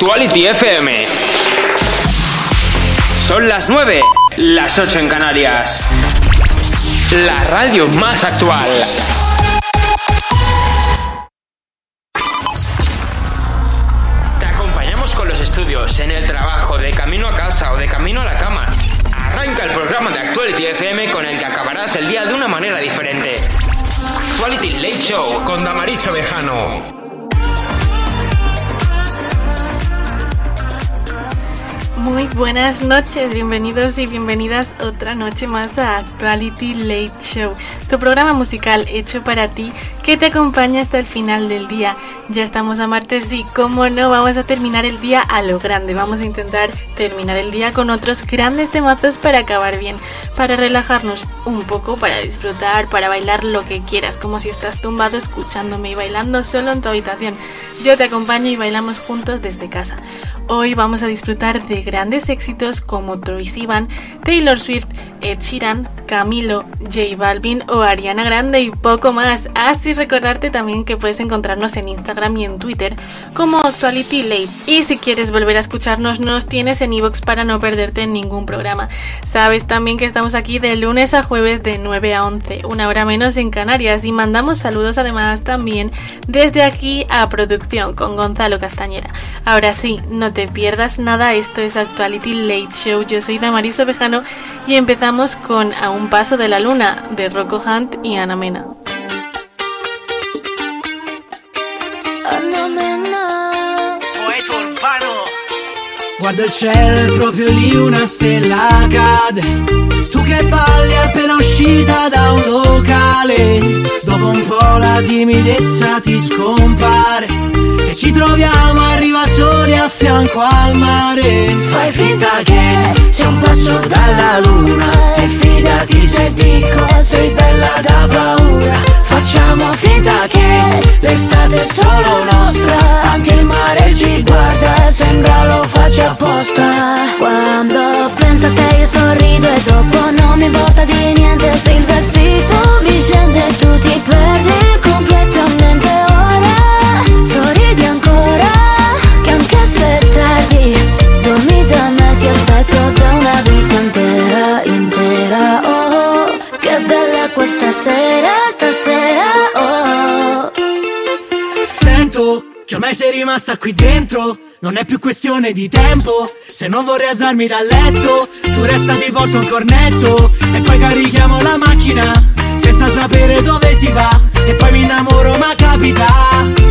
Actuality FM. Son las 9, las 8 en Canarias. La radio más actual. Te acompañamos con los estudios, en el trabajo, de camino a casa o de camino a la cama. Arranca el programa de Actuality FM con el que acabarás el día de una manera diferente. Actuality Late Show con Damaris Ovejano. Muy buenas noches, bienvenidos y bienvenidas otra noche más a Actuality Late Show, tu programa musical hecho para ti que te acompaña hasta el final del día. Ya estamos a martes y como no, vamos a terminar el día a lo grande. Vamos a intentar terminar el día con otros grandes temazos para acabar bien, para relajarnos un poco, para disfrutar, para bailar lo que quieras, como si estás tumbado escuchándome y bailando solo en tu habitación. Yo te acompaño y bailamos juntos desde casa. Hoy vamos a disfrutar de grandes éxitos como Troy Sivan, Taylor Swift, Ed Sheeran, Camilo, J Balvin o Ariana Grande y poco más. Así recordarte también que puedes encontrarnos en Instagram y en Twitter como Actuality Late. Y si quieres volver a escucharnos, nos tienes en iVoox para no perderte ningún programa. Sabes también que estamos aquí de lunes a jueves de 9 a 11, una hora menos en Canarias y mandamos saludos además también desde aquí a producción con Gonzalo Castañera. Ahora sí, no te pierdas nada, esto es Actuality Late Show. Yo soy Damaris Ovejano y empezamos con A un paso de la luna de Rocco Hunt y Ana Mena. Guarda il cielo, è proprio lì una stella cade. Tu che balli appena uscita da un locale. Dopo un po' la timidezza ti scompare. E ci troviamo, arriva soli a fianco al mare. Fai finta che sia un passo dalla luna. E fidati se dico, sei bella da paura. Facciamo finta che l'estate è solo nostra. Anche il mare ci guarda, sembra lo faccia apposta. Quando penso a te io sorrido e dopo non mi importa di niente se il vestito mi scende e tu ti perdi completamente intera, intera. Oh, che bella questa sera, stasera, oh. Sento che ormai sei rimasta qui dentro Non è più questione di tempo Se non vorrei alzarmi dal letto Tu resta ti porto un cornetto E poi carichiamo la macchina Senza sapere dove si va E poi mi innamoro ma capita.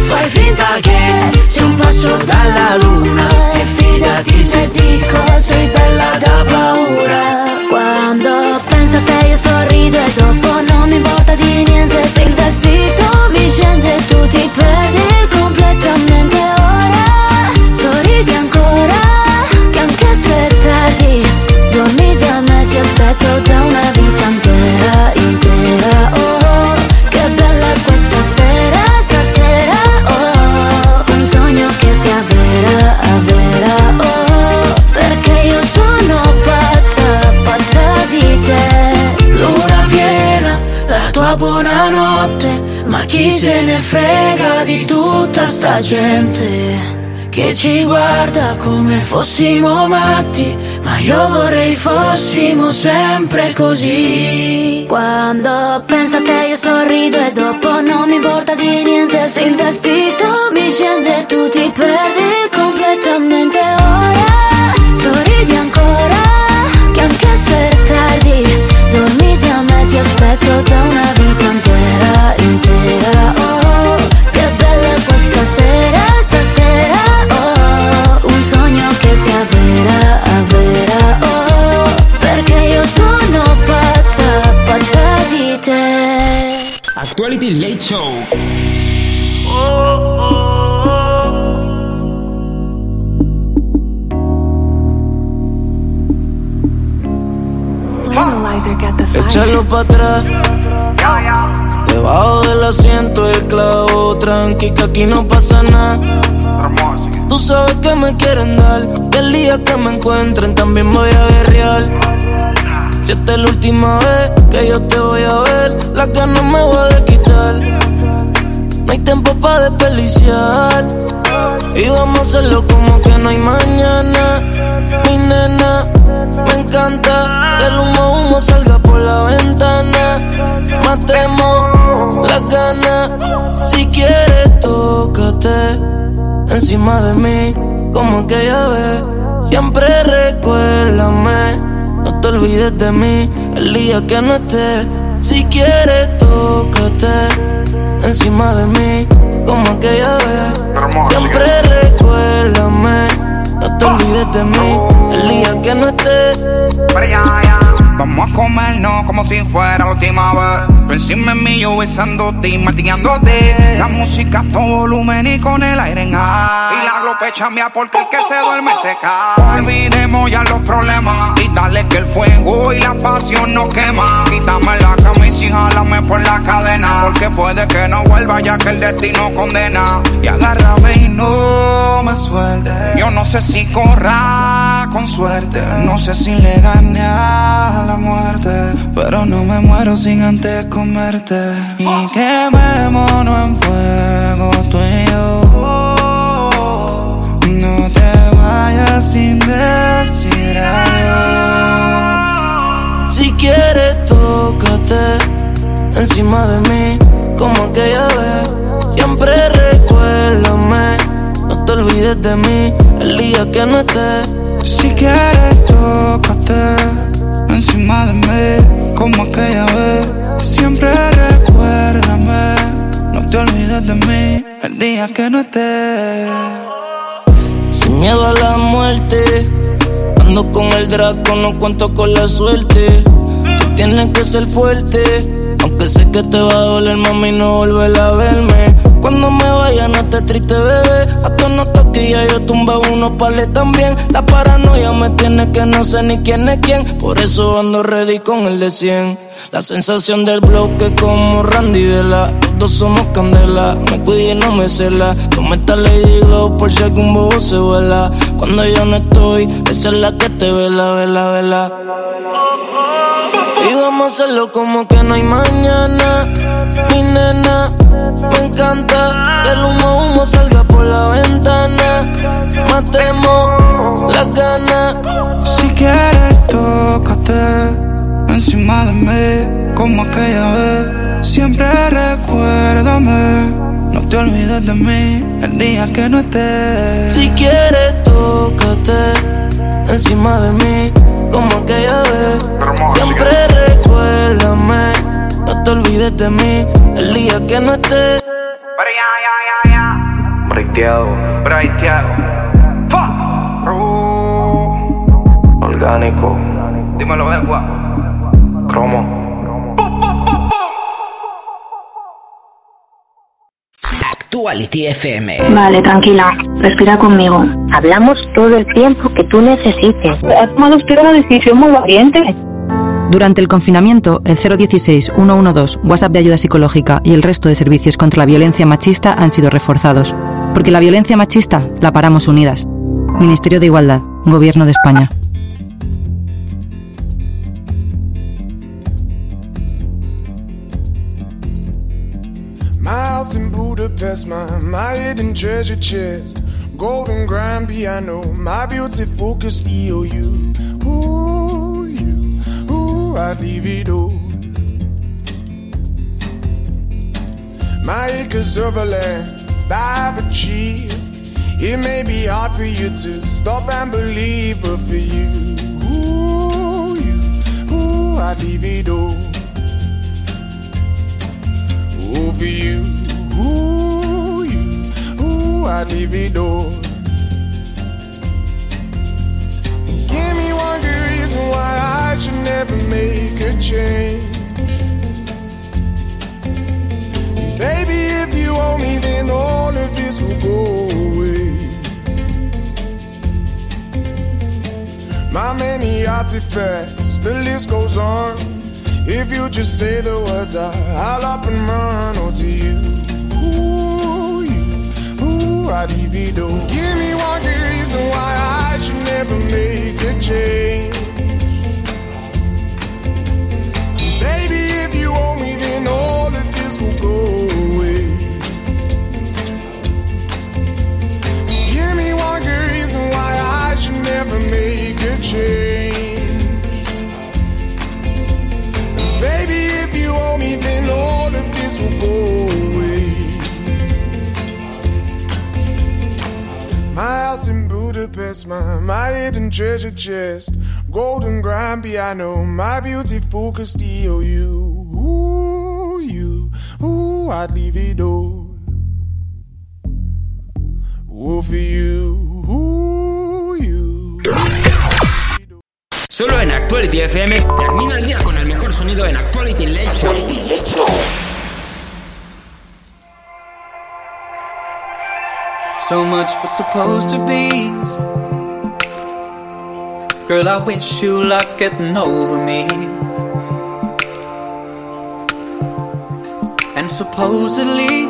Fai finta che sia un passo dalla luna E fidati se dico sei bella da paura. Quando penso a te io sorrido E dopo non mi importa di niente. Se il vestito mi scende e tu ti perdi completamente ora. Sorridi ancora, che anche se tardi aspetto da una vita intera, intera Oh, che bella questa sera, stasera Oh, un sogno che sia vera, vera Oh, perché io sono pazza, pazza di te. Luna piena, la tua buonanotte Ma chi se ne frega di tutta sta gente che ci guarda come fossimo matti, ma io vorrei fossimo sempre così. Quando penso a te io sorrido e dopo non mi importa di niente se il vestito mi scende tu ti perdi completamente ora. Sorridi ancora, che anche se è tardi, dormi da me, ti aspetto da una vita intera, intera. Oh, che bella questa sera, Actuality Late Show. Échalo pa' atrás. Debajo del asiento el clavo, tranqui que aquí no pasa nada. Tú sabes que me quieren dar, que el día que me encuentren también voy a guerrear. Si esta es la última vez que yo te voy a ver, la que no me voy a quitar. No hay tiempo para desperdiciar. Y vamos a hacerlo como que no hay mañana. Mi nena, me encanta el humo humo salga por la ventana. Matemos la gana. Si quieres, tócate encima de mí, como aquella vez. Siempre recuérdame, no te olvides de mí el día que no esté. Si quieres, tócate encima de mí, como aquella vez. Siempre recuérdame, no te olvides de mí el día que no esté. Vamos a comernos como si fuera la última vez. Tú encima de mí, yo besándote y martillándote. La música a todo volumen y con el aire en A. Y la glope chambia porque el que se duerme se cae. Olvidemos ya los problemas dale que el fuego y la pasión nos quema. Quítame la camisa y jálame por la cadena. Porque puede que no vuelva ya que el destino condena. Y agárrame y no me suelte. Yo no sé si corra con suerte. No sé si le gane a Pero no me muero sin antes comerte. Y quemémonos en fuego tú y yo. No te vayas sin decir adiós. Si quieres, tócate encima de mí, como aquella vez. Siempre recuérdame, no te olvides de mí el día que no esté. Si quieres, tócate encima de mí, como aquella vez. Siempre recuérdame, no te olvides de mí el día que no esté. Sin miedo a la muerte, ando con el Draco, no cuento con la suerte. Tú tienes que ser fuerte, aunque sé que te va a doler, mami, no volver a verme. Cuando me vaya, no estés triste, bebé. Hasta no toque ya yo tumbé unos pales también. La paranoia me tiene que no sé ni quién es quién. Por eso ando ready con el de 100. La sensación del bloque como Randy de la. Los dos somos candela. Me cuide y no me cela. Toma esta Lady Glow por si algún bobo se vuela. Cuando yo no estoy, esa es la que te vela, vela, vela. Y vamos a hacerlo como que no hay mañana. Mi nena, me encanta que el humo humo salga por la ventana. Matemos la gana. Si quieres, tócate encima de mí, como aquella vez. Siempre recuérdame, no te olvides de mí el día que no esté. Si quieres, tócate encima de mí, como aquella vez. Siempre recuérdame, no te olvides de mí el día que no esté. Breiteado, breiteado. Orgánico. Dímelo, Egua. Cromo. Actuality FM. Vale, tranquila. Respira conmigo. Hablamos todo el tiempo que tú necesites. Has tomado usted una decisión muy valiente. Durante el confinamiento, el 016-112, WhatsApp de ayuda psicológica y el resto de servicios contra la violencia machista han sido reforzados. Porque la violencia machista la paramos unidas. Ministerio de Igualdad, Gobierno de España. Budapest, my, my hidden treasure chest. Golden grand piano, my beauty focused EOU. Ooh, you, ooh, I'd leave it all. My acres of land I've achieved. It may be hard for you to stop and believe, but for you, ooh, you, ooh, I'd leave it all. Ooh, for you, ooh, you, ooh, I'd leave it all. Give me one good reason why I should never make a change. Baby, if you owe me, then all of this will go away. My many artifacts, the list goes on. If you just say the words, I, I'll up and run on to you. Ooh, ooh, I divido. Give me one good reason why I should never make a change. Baby, if you want me, then all of this will go away. Give me one good reason why I should never make a change. Baby, if you owe me, then all of this will go my, my hidden treasure chest. Golden grand piano, my beautiful Castillo. You, ooh, you, ooh, I'd leave it all. Ooh, for you, ooh, you. Solo en Actuality FM termina el día con el mejor sonido en Actuality Late Show. So much for supposed to be. Girl, I wish you luck getting over me. And supposedly,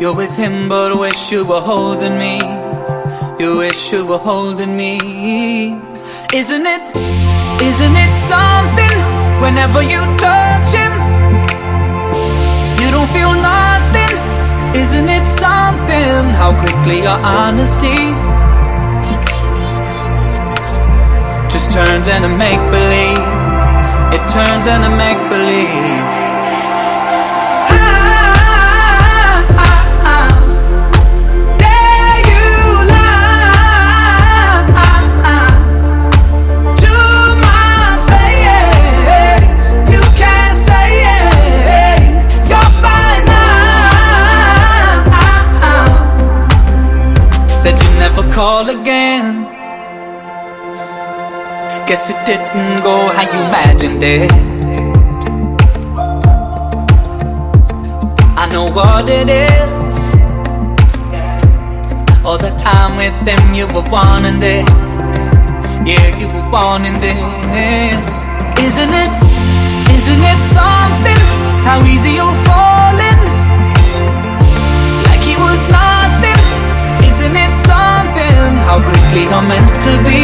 you're with him, but wish you were holding me. You wish you were holding me. Isn't it? Isn't it something? Whenever you touch him, you don't feel nothing. Isn't it something? How quickly your honesty just turns into make believe. It turns into make believe. Call again. Guess it didn't go how you imagined it. I know what it is. All the time with them, you were wanting this. Yeah, you were wanting this. Isn't it? Isn't it something? How easy you're falling. Like he was nothing. Something? How quickly I'm meant to be.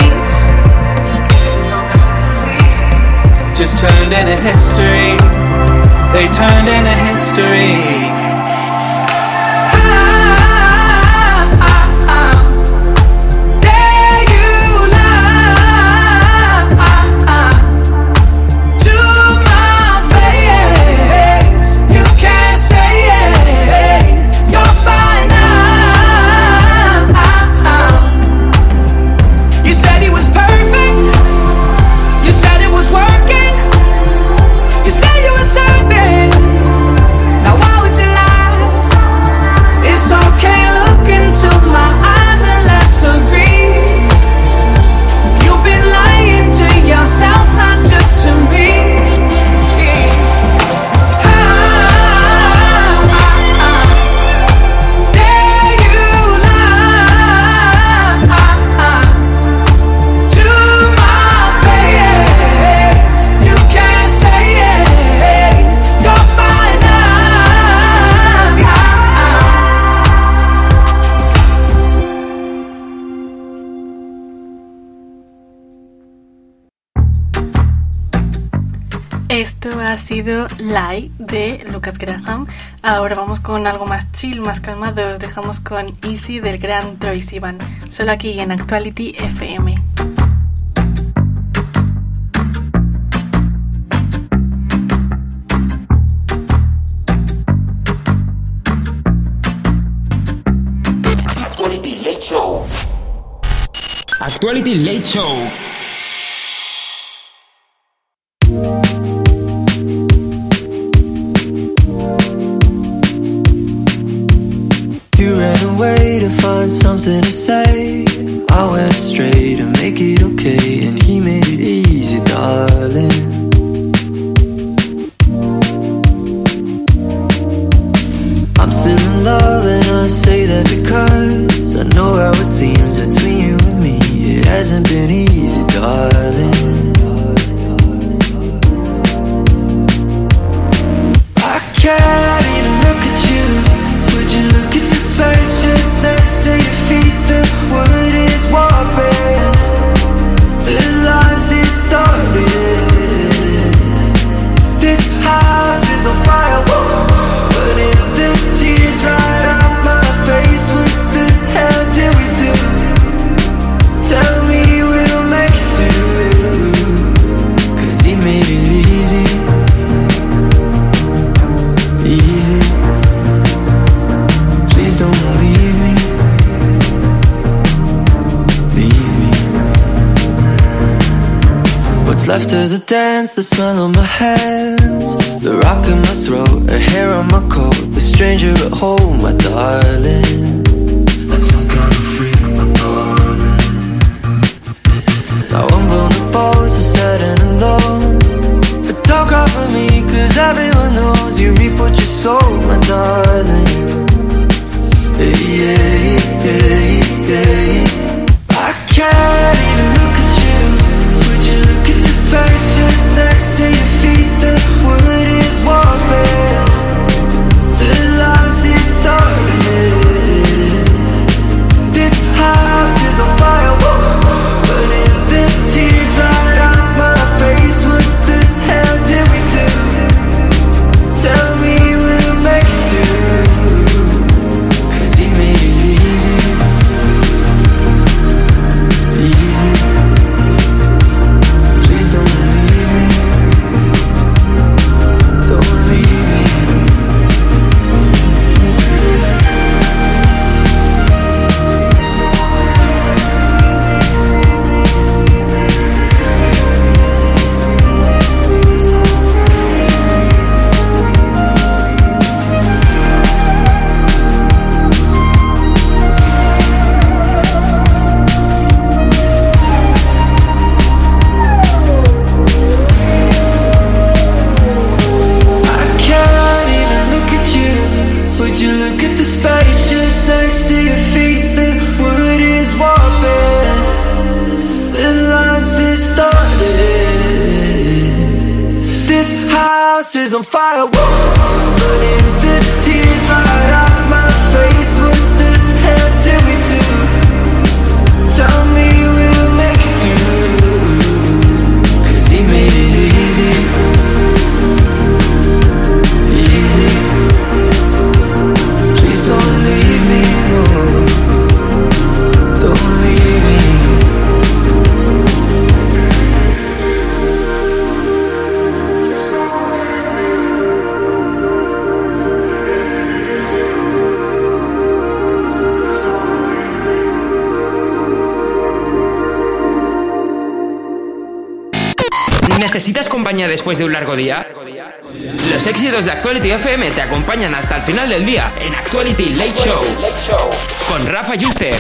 Just turned into history. They turned into history. Sido Lie de Lucas Graham. Ahora vamos con algo más chill, más calmado. Os dejamos con Easy del gran Troy Sivan. Solo aquí en Actuality FM. Actuality Late Show. Actuality Late Show. smell on my hands, the rock in my throat, a hair on my coat, a stranger at home. I FM te acompañan hasta el final del día en Actuality Late Show con Rafa Juste.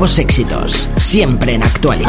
Nuevos éxitos, siempre en Actuality.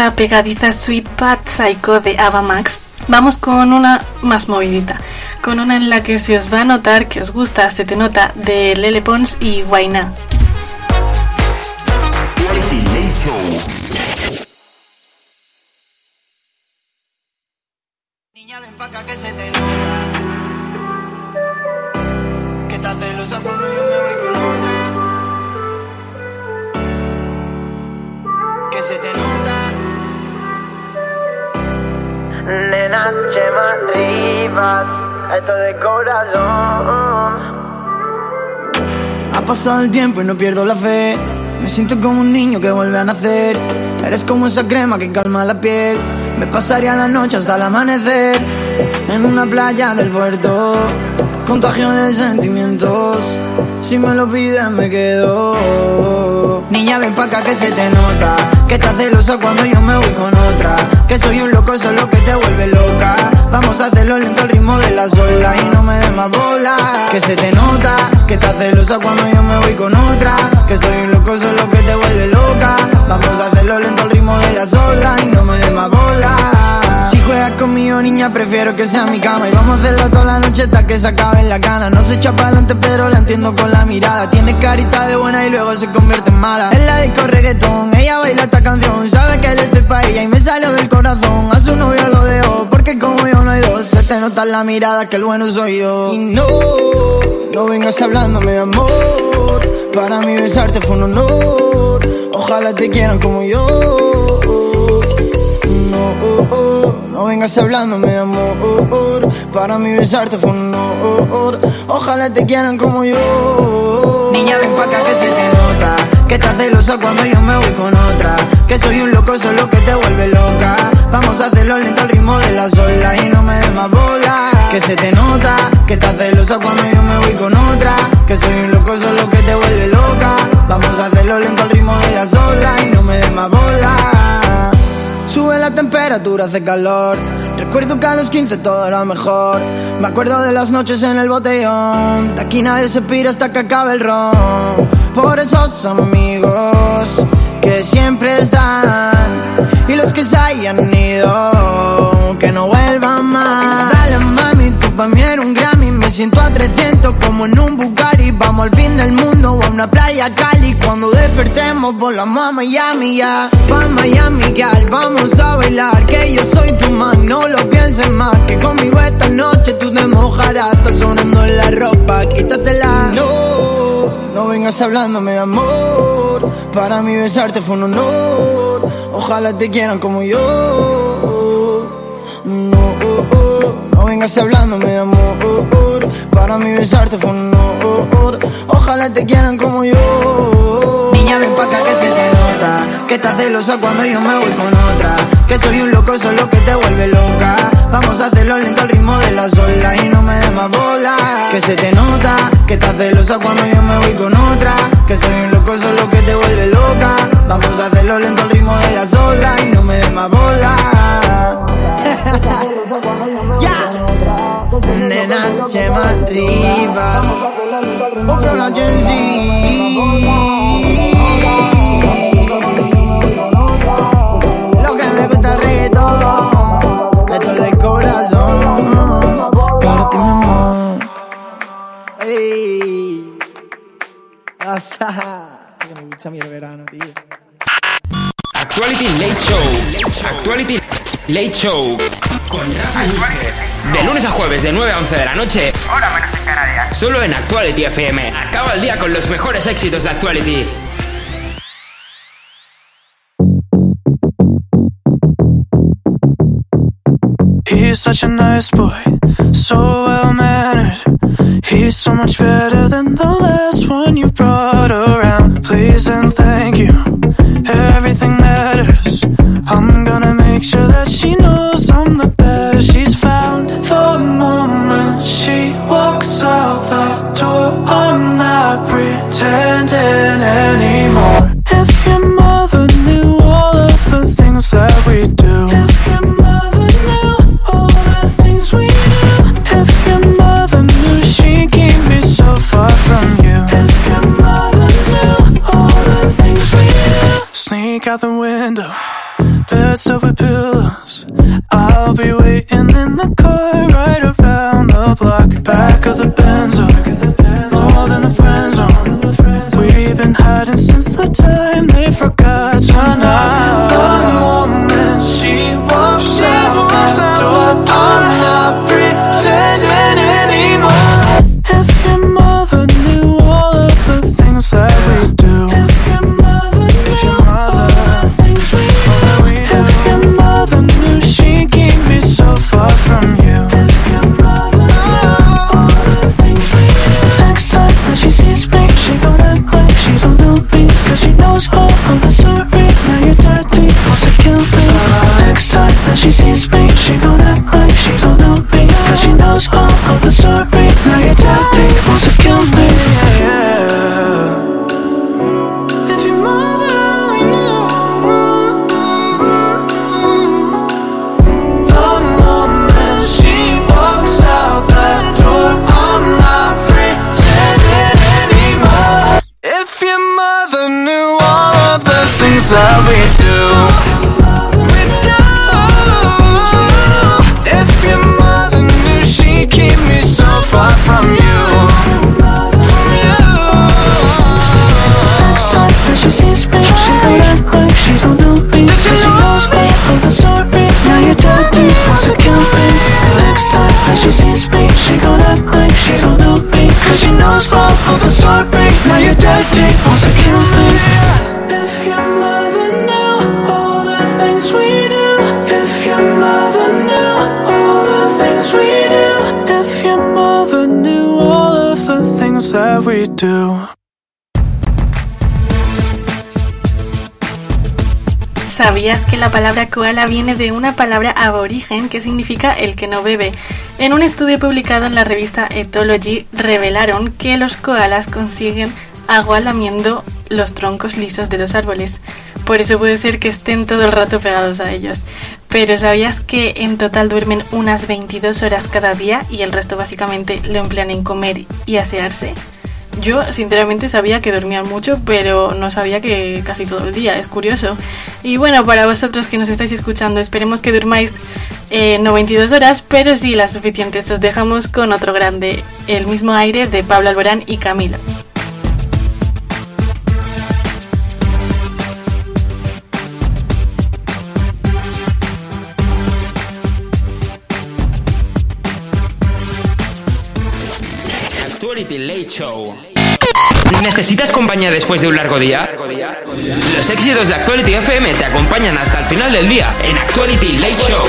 Esta pegadiza Sweet Pat Psycho de Ava Max, vamos con una más movidita. Con una en la que se os va a notar que os gusta, se te nota, de Lele Pons y Guainá. No pierdo la fe. Me siento como un niño que vuelve a nacer. Eres como esa crema que calma la piel. Me pasaría la noche hasta el amanecer. En una playa del puerto. Contagio de sentimientos. Si me lo pides, me quedo. Niña, ven pa' acá que se te nota. Que estás celosa cuando yo me voy con otra. Que soy un loco, eso es lo que te vuelve loca. Vamos a hacerlo lento al ritmo de las olas y no me des más bola. Que se te nota, que estás celosa cuando yo me voy con otra. Que soy un loco, eso es lo que te vuelve loca. Vamos a hacerlo lento al ritmo de las olas y no me des más bola. Si juegas conmigo, niña, prefiero que sea mi cama. Y vamos a hacerlo toda la noche hasta que se acabe la gana. No se echa para adelante, pero la entiendo con la mirada. Tiene carita de buena y luego se convierte en mala. Es la disco reggaetón, ella baila esta canción. Sabe que le estoy pa' ella y me salió del corazón. La mirada que el bueno soy yo. Y no, no vengas hablándome de amor. Para mí besarte fue un honor. Ojalá te quieran como yo. No, no vengas hablándome de amor. Para mí besarte fue un honor. Ojalá te quieran como yo. Niña, ven pa' acá que se te nota. Que estás celosa cuando yo me voy con otra. Que soy un loco, solo que te vuelve loca. Vamos a hacerlo lento al ritmo de las olas y no me des más bola. Que se te nota, que estás celosa cuando yo me voy con otra. Que soy un loco, solo que te vuelve loca. Vamos a hacerlo lento al ritmo de las olas y no me des más bola. Sube la temperatura, hace calor. Recuerdo que a los 15 todo era mejor. Me acuerdo de las noches en el botellón. De aquí nadie se pira hasta que acabe el ron. Por esos amigos que siempre están. Y los que se hayan ido, que no vuelvan más. Dale mami, tú pa' mí eres un Grammy. Me siento a 300 como en un Bugatti. Vamos al fin del mundo o a una playa Cali. Cuando despertemos volamos a Miami ya. Pa' Miami, gal, vamos a bailar. Que yo soy tu man, no lo pienses más. Que conmigo esta noche tú te mojarás. Está sonando la ropa, quítatela. No, no vengas hablándome de amor. Para mí besarte fue un honor. Ojalá te quieran como yo. No, no vengas hablándome de amor. Para mí besarte fue un honor. Ojalá te quieran como yo. Niña, ven pa' acá que se te nota. Que estás celosa cuando yo me voy con otra. Que soy un loco, solo que te vuelve loca. Vamos a hacerlo lento al ritmo de las olas y no me des más bola. Que se te nota, que estás celosa cuando yo me voy con otra. Que soy un loco, solo que te vuelve loca. Vamos a hacerlo lento al ritmo de las olas y no me des más bola. Ya. Nena, Chema Rivas. Ofro la gusta el reggaetón. Esto es de corazón. Para ti, mi amor. Ey. Me gusta el verano, tío. Actuality Late Show. Actuality Late Show. Con Rafa. De lunes a jueves, de 9 a 11 de la noche. Hora menos en Canarias. Solo en Actuality FM. Acaba el día con los mejores éxitos de Actuality. He's such a nice boy, so well mannered. He's so much better than the last one you brought around. Please and thank you, everything matters. I'm gonna make sure that she knows I'm out the window, beds with pillows. I'll be waiting in the car right around the block. Back of the Benzo, more than a friend zone. We've been hiding since the time ¿Sabías que la palabra koala viene de una palabra aborigen que significa el que no bebe? En un estudio publicado en la revista Ethology revelaron que los koalas consiguen agua lamiendo los troncos lisos de los árboles. Por eso puede ser que estén todo el rato pegados a ellos. Pero ¿sabías que en total duermen unas 22 horas cada día y el resto básicamente lo emplean en comer y asearse? Yo sinceramente sabía que dormían mucho, pero no sabía que casi todo el día, es curioso. Y bueno, para vosotros que nos estáis escuchando, esperemos que durmáis eh, no 22 horas, pero sí las suficientes. Os dejamos con otro grande, el mismo aire de Pablo Alborán y Camilo. Actuality Late Show. ¿Necesitas compañía después de un largo día? Los éxitos de Actuality FM te acompañan hasta el final del día en Actuality Late Show.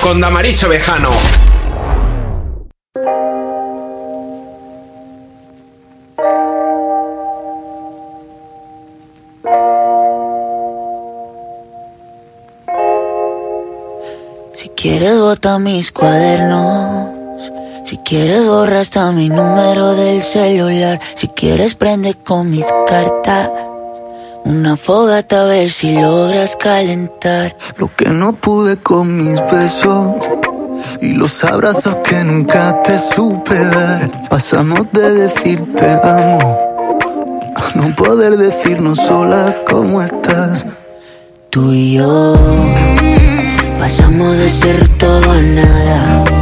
Con Damaris Ovejano. Si quieres bota mis cuadernos. Si quieres borra hasta mi número del celular. Si quieres prende con mis cartas. Una fogata a ver si logras calentar. Lo que no pude con mis besos. Y los abrazos que nunca te supe dar. Pasamos de decirte amo. A no poder decirnos sola cómo estás. Tú y yo pasamos de ser todo a nada,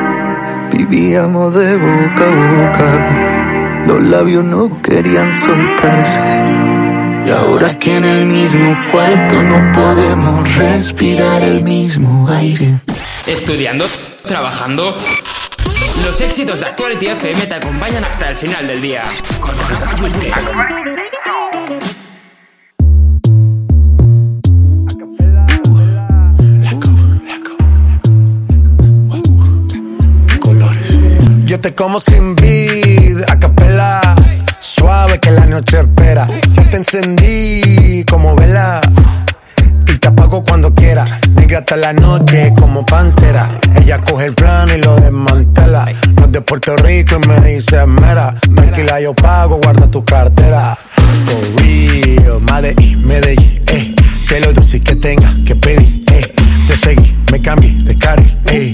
Vivíamos de boca a boca, los labios no querían soltarse. Y ahora que en el mismo cuarto no podemos respirar el mismo aire. Estudiando, trabajando. Los éxitos de Actuality FM te acompañan hasta el final del día. Con Yo te como sin vid, a capela. Suave que la noche espera. Yo te encendí como vela. Y te apago cuando quiera. Negra hasta la noche como pantera. Ella coge el plano y lo desmantela. No es de Puerto Rico y me dice mera. Tranquila, yo pago, guarda tu cartera. For real, Medellín, Medellín, eh. que lo dulce que tenga que pedir, ey. Te seguí, me cambié de carril, ey.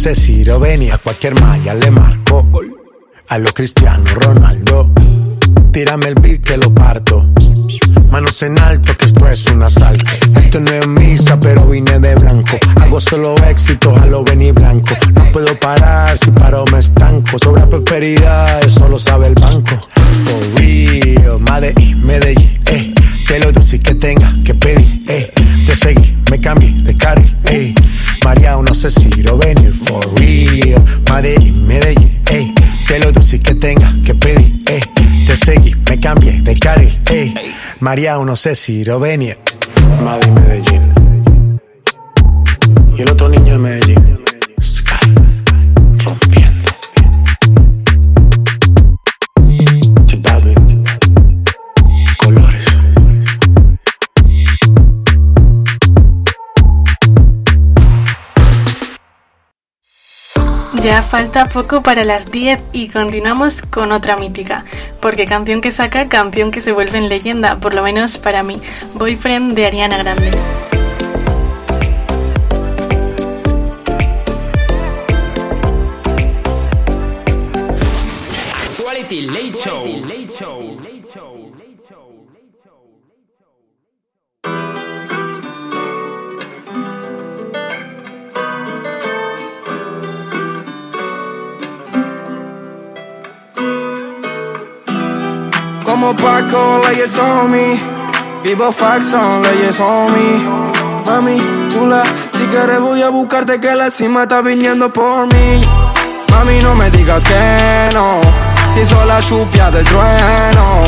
María, no sé si lo venía, a cualquier malla le marco. A lo Cristiano Ronaldo, tírame el beat que lo parto. Manos en alto, que esto es un asalto. Esto no es misa, pero vine de blanco. Hago solo éxitos a lo venir blanco. No puedo parar, si paro me estanco. Sobra prosperidad, eso lo sabe el banco. For real, Medellín, Medellín, eh. Que lo dulce que tenga que pedir, eh. Te seguí, me cambié de carril, eh. María, no sé si lo venir for real. Medellín, Medellín, eh. Que lo dulce que tenga que pedir, eh. Te seguí, me cambié de carril, eh. María, no sé si lo venir. Madrid, Medellín. Y el otro niño de Medellín. Sky. Rompiendo. Ya falta poco para las 10 y continuamos con otra mítica, porque canción que saca, canción que se vuelve en leyenda, por lo menos para mí, Boyfriend de Ariana Grande. Late Show. Como Paco, leyes on me. Vivo Faxon, leyes on me. Mami, chula, si quieres voy a buscarte que la cima está viniendo por mí. Mami, no me digas que no, si soy la chupia del trueno.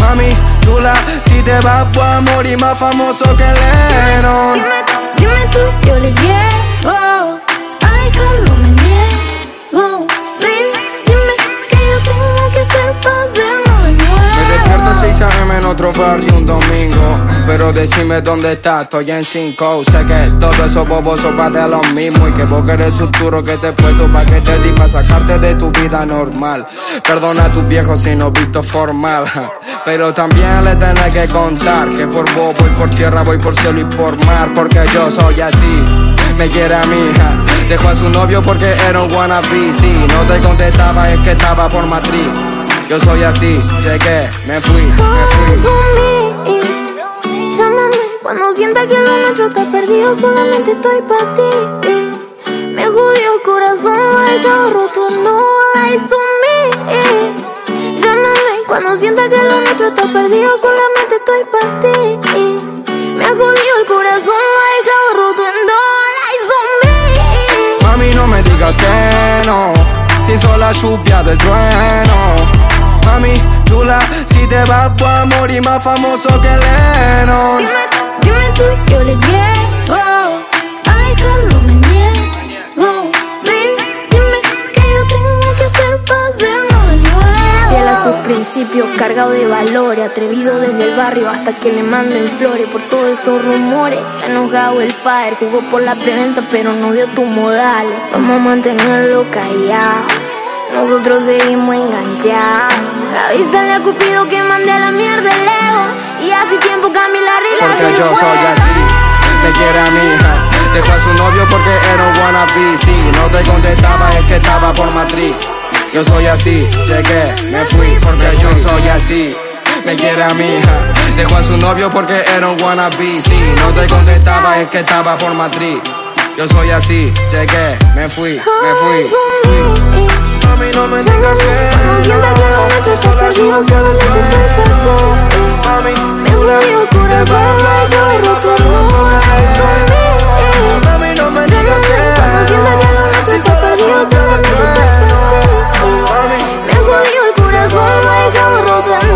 Mami, chula, si te vas a morir más famoso que Lennon. Dime tú, yo le llego. Despierto nuevo. 6 a.m. en otro barrio un domingo. Pero decime dónde estás, estoy en 5. Sé que todo eso bobos sopa de lo mismo. Y que vos querés futuro que te puedo pa' que te di sacarte de tu vida normal. Perdona a tus viejos si no visto formal. Pero también le tenés que contar que por vos voy por tierra, voy por cielo y por mar. Porque yo soy así. Me quiere a mi hija. Dejó a su novio porque era un wannabe. Si no te contestaba es que estaba por matriz. Yo soy así, llegué, me fui, me fui. Llámame cuando sienta que lo nuestro está perdido, solamente estoy para ti. Me jodió el corazón, el carro roto, no hay sumí. Llámame cuando sienta que lo nuestro está perdido, solamente estoy para ti. Me jodió el corazón, el carro roto, no hay sumí. Mami, no me digas que no, si soy la chupia del trueno. Mami, chula, si te vas a morir más famoso que Lennon. Dime tú, yo le llego. Ay, no me niego. Baby, dime que yo tengo que hacer para vernos de nuevo. Fiel a sus principios, cargado de valores, atrevido desde el barrio hasta que le manden flores por todos esos rumores. Enojado el fire, jugó por la preventa, pero no dio tus modales. Vamos a mantenerlo callado. Nosotros seguimos enganchados. Avísale a Cupido que mande a la mierda el ego. Y hace tiempo Camila Rila Porque yo soy así, me quiere a mi hija. Dejó a su novio porque era un wannabe. Si no te contestaba es que estaba por matriz. Yo soy así, llegué, me fui porque yo soy así. Me quiere a mi hija. Dejó a su novio porque era un wannabe. Si no te contestaba es que estaba por matriz. Yo soy así, llegué, me fui, me fui. Mami, no me digas que sienta que lo perdido, solo le perfecto Mami, Me el corazón, no hay que Mami, no me digas que lo nuestro está perdido, solo le perfecto Me jodió el corazón, no hay que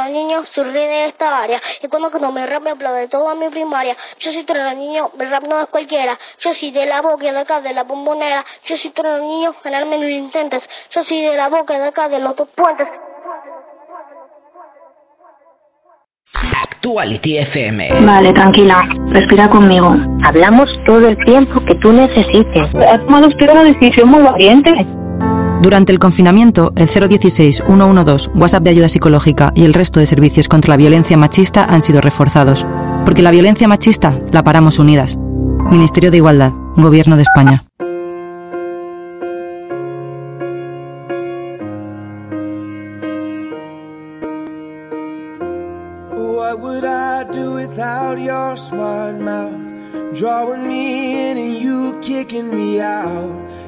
gran niño, soy rey de esta área. Y cuando no me rap me aplaude toda mi primaria. Yo soy gran niño, el rap no es cualquiera. Yo soy de la boca de acá, de la bombonera. Yo soy gran niño, ganarme no lo intentes. Yo soy de la boca de acá, de los dos puentes. Actuality FM. Vale, tranquila, respira conmigo. Hablamos todo el tiempo que tú necesites. Has tomado usted una decisión muy valiente. Durante el confinamiento, el 016-112, WhatsApp de ayuda psicológica y el resto de servicios contra la violencia machista han sido reforzados. Porque la violencia machista la paramos unidas. Ministerio de Igualdad, Gobierno de España.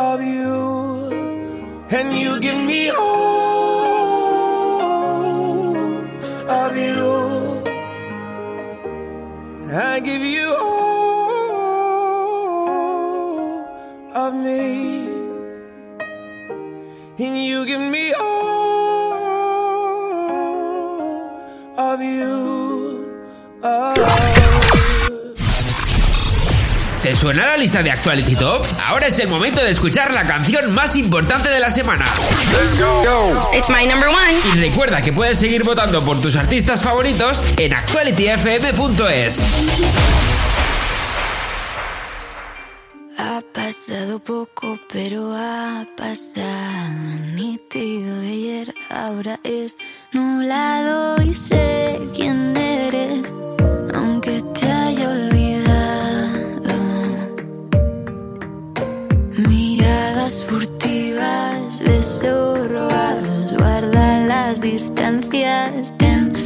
of you. And you give me all of you. I give you all of me. And you give me all of you. ¿Te suena la lista de Actuality Top? Ahora es el momento de escuchar la canción más importante de la semana. It's my number one. Y recuerda que puedes seguir votando por tus artistas favoritos en actualityfm.es. Ha pasado poco, pero ha pasado nítido ayer. Ahora es nublado y sé quién eres, besos robados, guarda las distancias, ten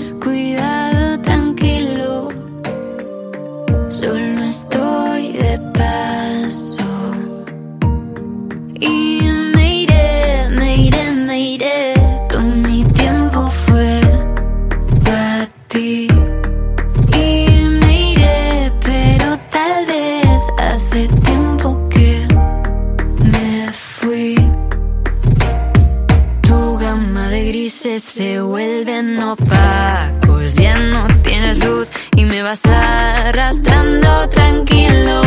se vuelven opacos. Ya no tienes luz y me vas arrastrando tranquilo.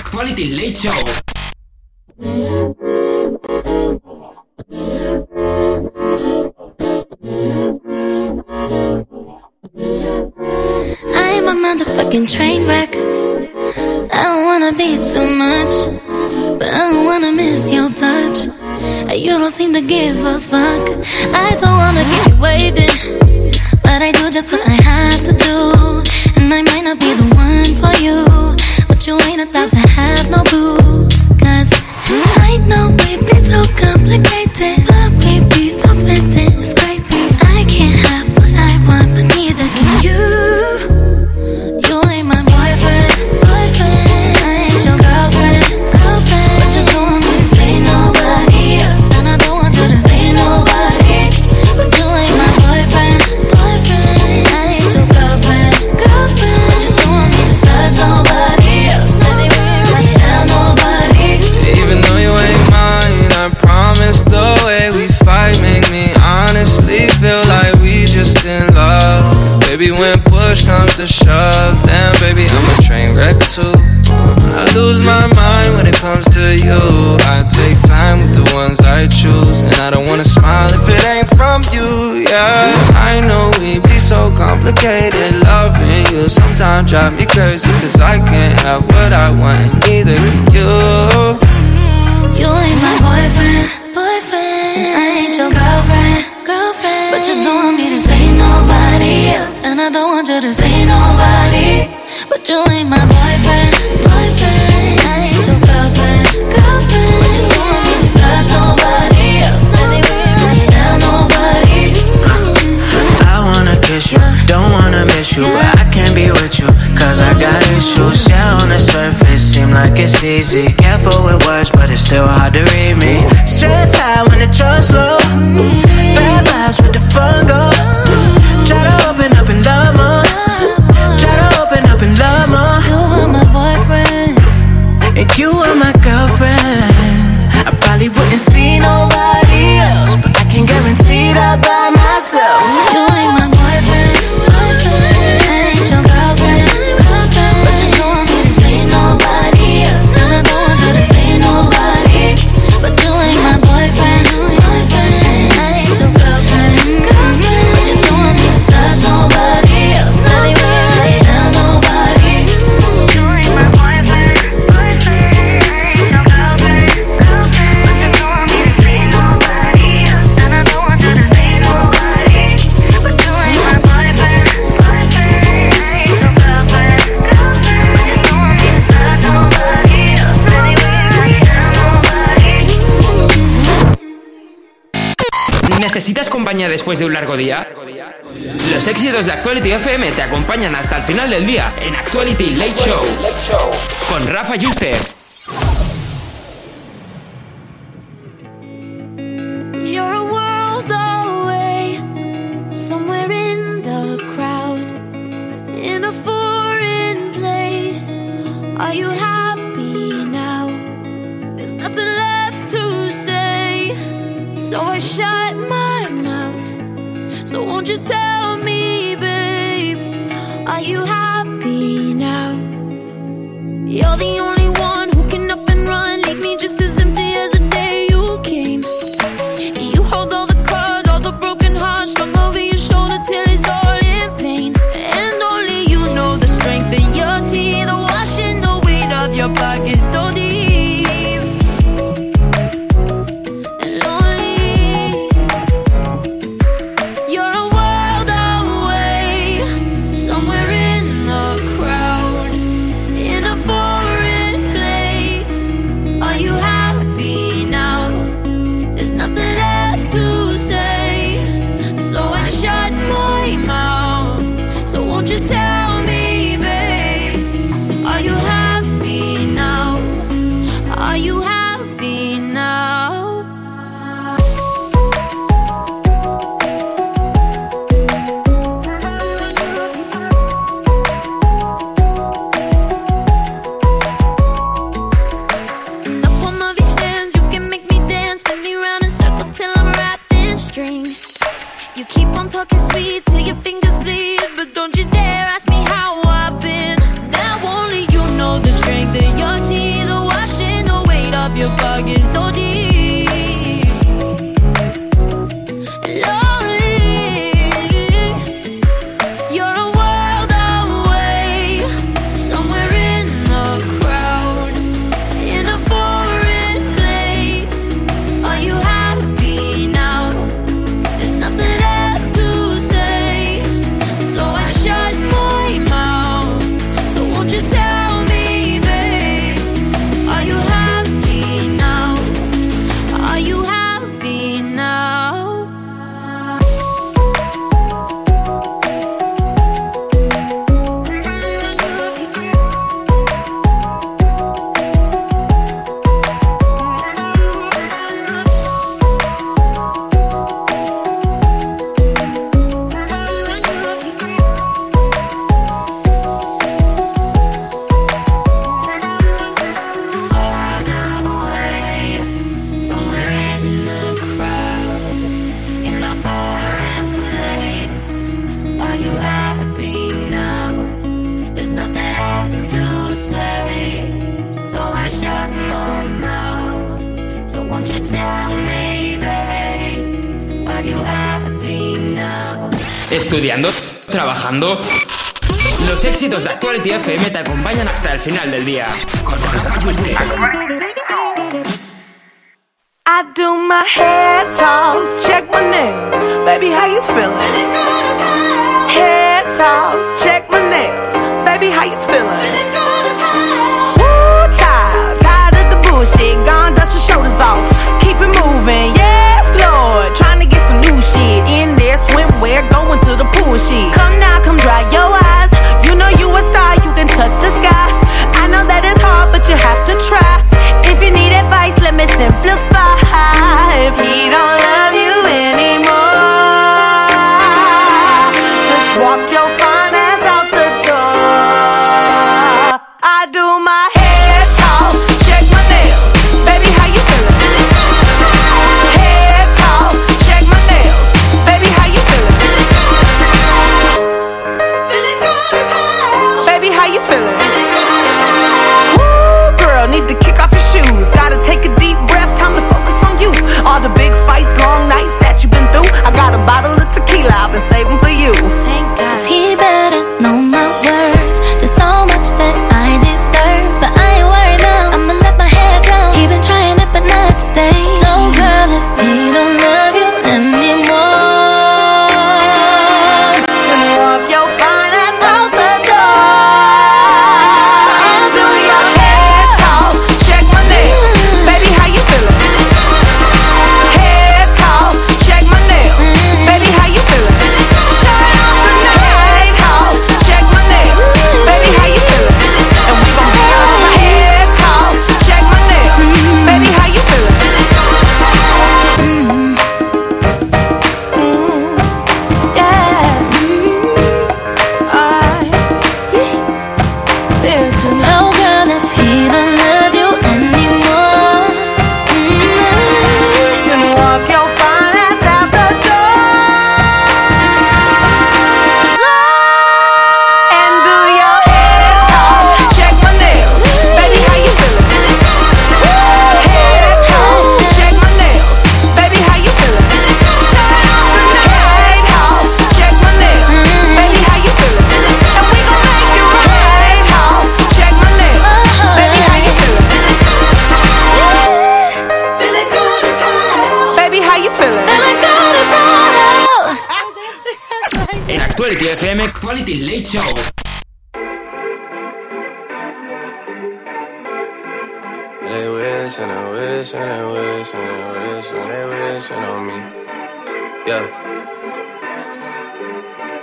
Quality Late Show. I'm a motherfucking train wreck. I don't wanna be too much, but I don't wanna miss your touch. You don't seem to give a fuck. I don't wanna keep waiting, but I do just what I too. I lose my mind when it comes to you. I take time with the ones I choose, and I don't wanna smile if it ain't from you. Yeah, I know we be so complicated. Loving you sometimes drive me crazy, cause I can't have what I want, and neither can you. You ain't my boyfriend. You ain't my boyfriend, boyfriend. I ain't your girlfriend, girlfriend. You nobody else. Tell nobody. I wanna kiss you, don't wanna miss you, but I can't be with you. Cause I got issues, yeah, on the surface, seem like it's easy. Careful with words, but it's still hard to read me. Stress high when the trust low. Bad vibes with the fun go. después de un largo día? Los éxitos de Actuality FM te acompañan hasta el final del día en Actuality Late Show con Rafa Yuster.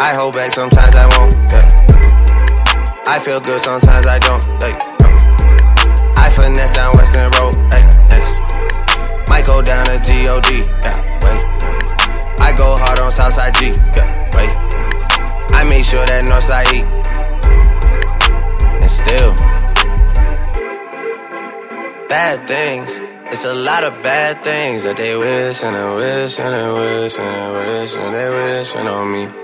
I hold back, sometimes I won't. Yeah. I feel good, sometimes I don't. Hey, no. I finesse down Western Road. Hey, yes. Might go down to God. Yeah, wait. I go hard on Southside G. Yeah, wait. I make sure that Northside eat. And still, bad things. It's a lot of bad things that they wish and they wish and they wish and they wish and they wishing on me.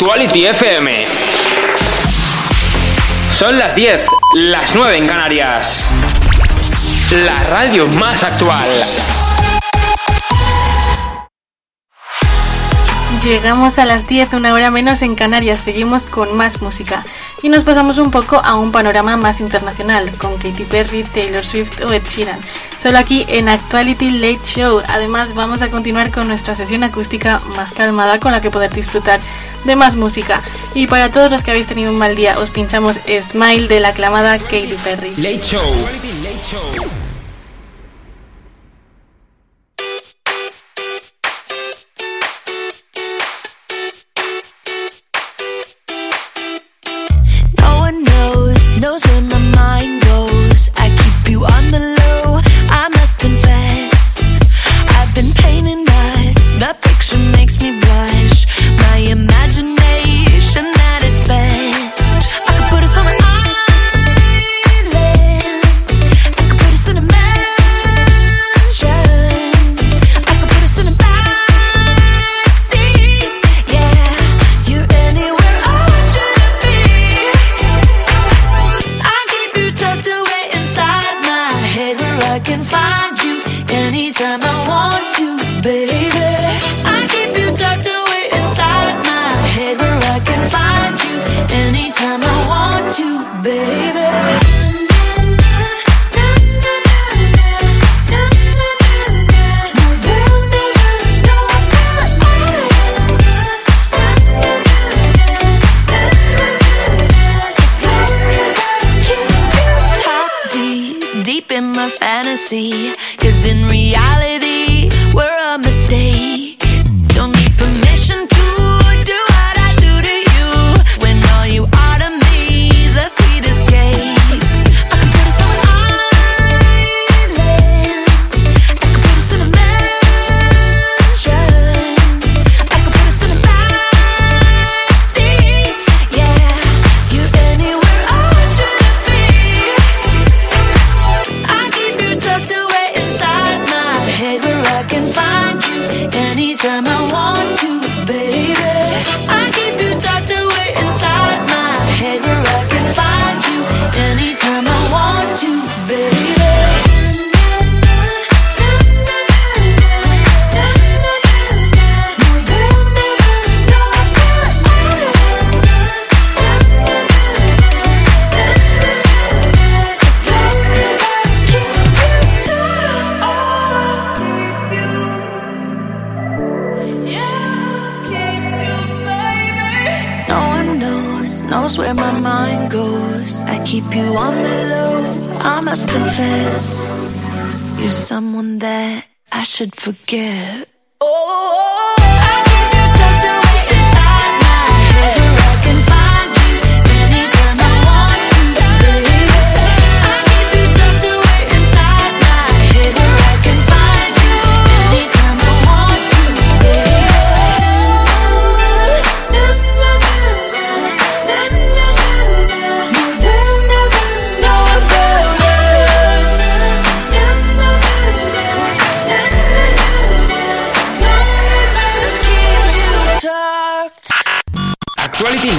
Actuality FM. Son las 10, las 9 en Canarias. La radio más actual. Llegamos a las 10, una hora menos en Canarias, seguimos con más música y nos pasamos un poco a un panorama más internacional con Katy Perry, Taylor Swift o Ed Sheeran. Solo aquí en Actuality Late Show. Además vamos a continuar con nuestra sesión acústica más calmada con la que poder disfrutar de más música. Y para todos los que habéis tenido un mal día os pinchamos Smile de la aclamada Katy Perry. Late Show.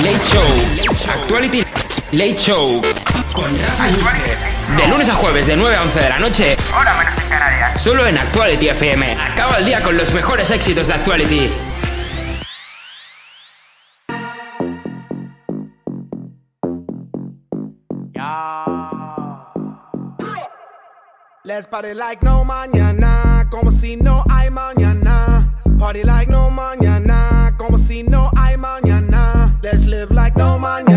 Late Show. Actuality Late Show. Con Rafa. De lunes a jueves de 9 a 11 de la noche. Hora menos en Canarias. Solo en Actuality FM. Acaba el día con los mejores éxitos de Actuality. Let's party like no mañana, como si no hay mañana. Party like no mañana, como si no hay live like no mañana,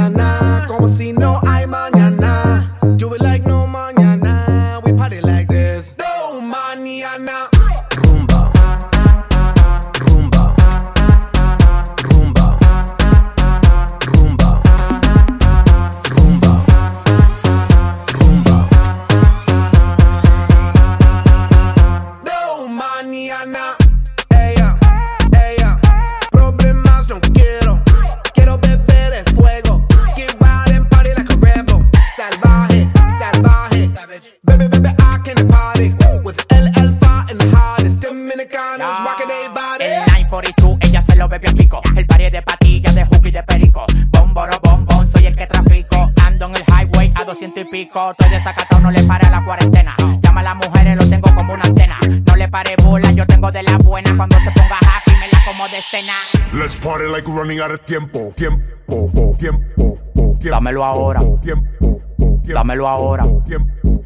Let's party like we're running out of tiempo. Tiempo, po, tiempo, po, tiempo. Dámelo ahora. Tiempo, po, tiempo. Dámelo ahora. Tiempo.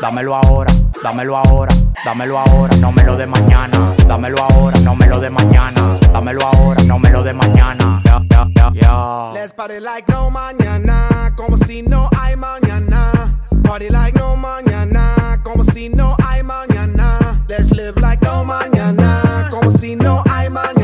Dámelo ahora, dámelo ahora, dámelo ahora, no me lo de mañana. Dámelo ahora, no me lo de mañana. Dámelo ahora, no me lo de mañana. Let's party like no mañana, como si no hay mañana. Party like no mañana, como si no hay mañana. Let's live like no mañana, como si no hay mañana.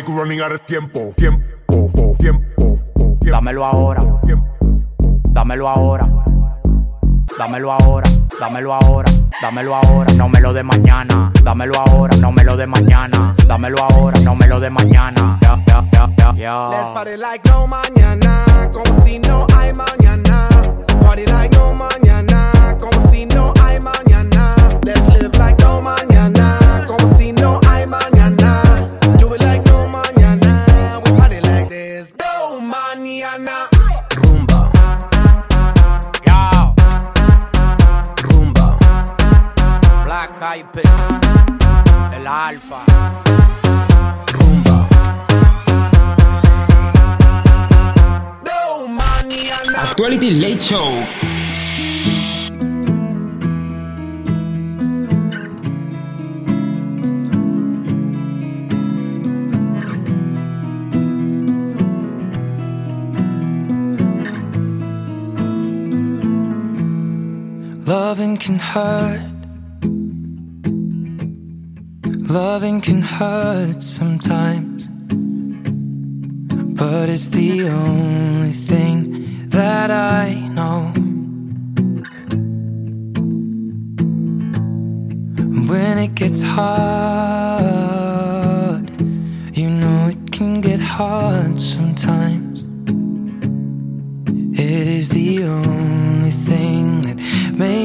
Like running out of tiempo. Tiempo, po, tiempo, po, tiempo. Dámelo ahora. Dámelo ahora. Dámelo ahora, dámelo ahora, dámelo ahora, no me lo de mañana. Dámelo ahora, no me lo de mañana. Dámelo ahora, no me lo de mañana. Ya, ya, ya, ya, ya. Let's party like no mañana, como si no hay mañana. Party like no mañana, como si no hay mañana. Let's live like no mañana, como si no mañana. Yo. Black Eyed Peas. El Alfa. No mañana. Actuality Late Show. Can hurt, Loving can hurt sometimes, but it's the only thing that I know. When it gets hard, you know it can get hard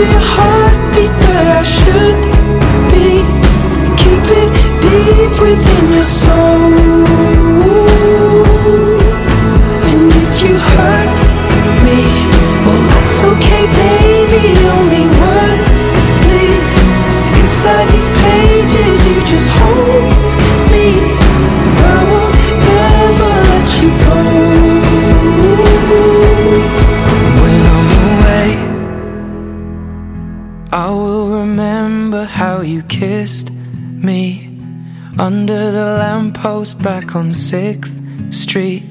Your heartbeat, where I should be. Keep it deep within your soul. And if you hurt me, well, that's okay, baby. Only words bleed inside these pages. You just hold kissed me under the lamppost back on 6th Street.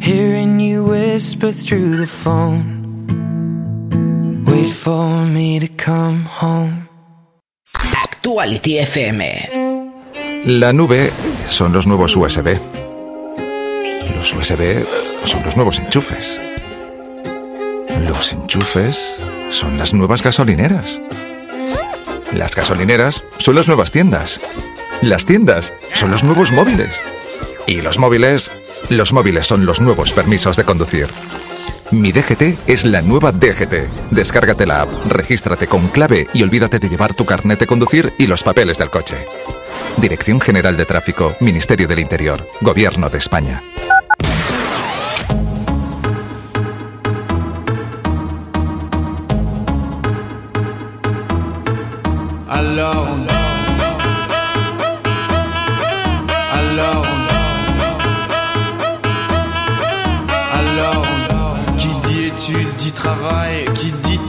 Hearing you whisper through the phone. Wait for me to come home. Actuality FM. La nube son los nuevos USB. Los USB son los nuevos enchufes. Los enchufes son las nuevas gasolineras. Las gasolineras son las nuevas tiendas. Las tiendas son los nuevos móviles. Y los móviles, los móviles son los nuevos permisos de conducir. Mi DGT es la nueva DGT. Descárgate la app, regístrate con clave y olvídate de llevar tu carnet de conducir y los papeles del coche. Dirección General de Tráfico, Ministerio del Interior, Gobierno de España. Alors on Alors on Alors on Qui dit études dit travail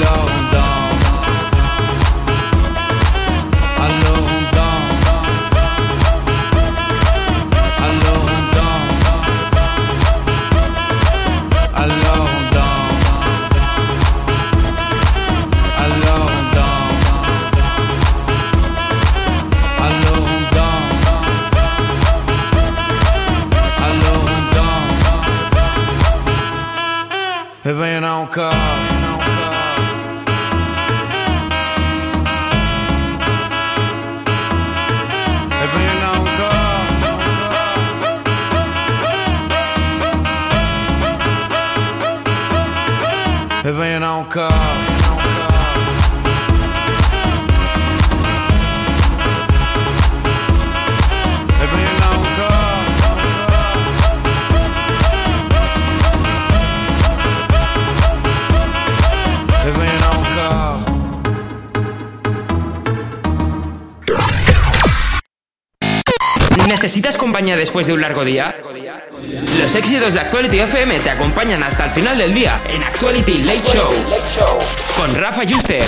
love ¿Necesitas compañía después de un largo día? Los éxitos de Actuality FM te acompañan hasta el final del día en Actuality Late Show con Rafa Yuster.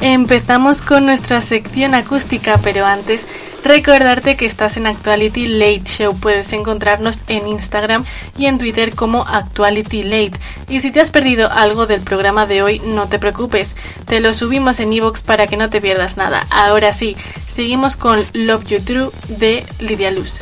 Empezamos con nuestra sección acústica, pero antes recordarte que estás en Actuality Late Show. Puedes encontrarnos en Instagram y en Twitter como Actuality Late. Y si te has perdido algo del programa de hoy, no te preocupes. Te lo subimos en iVoox para que no te pierdas nada. Ahora sí, seguimos con Love You True de Lidia Luz.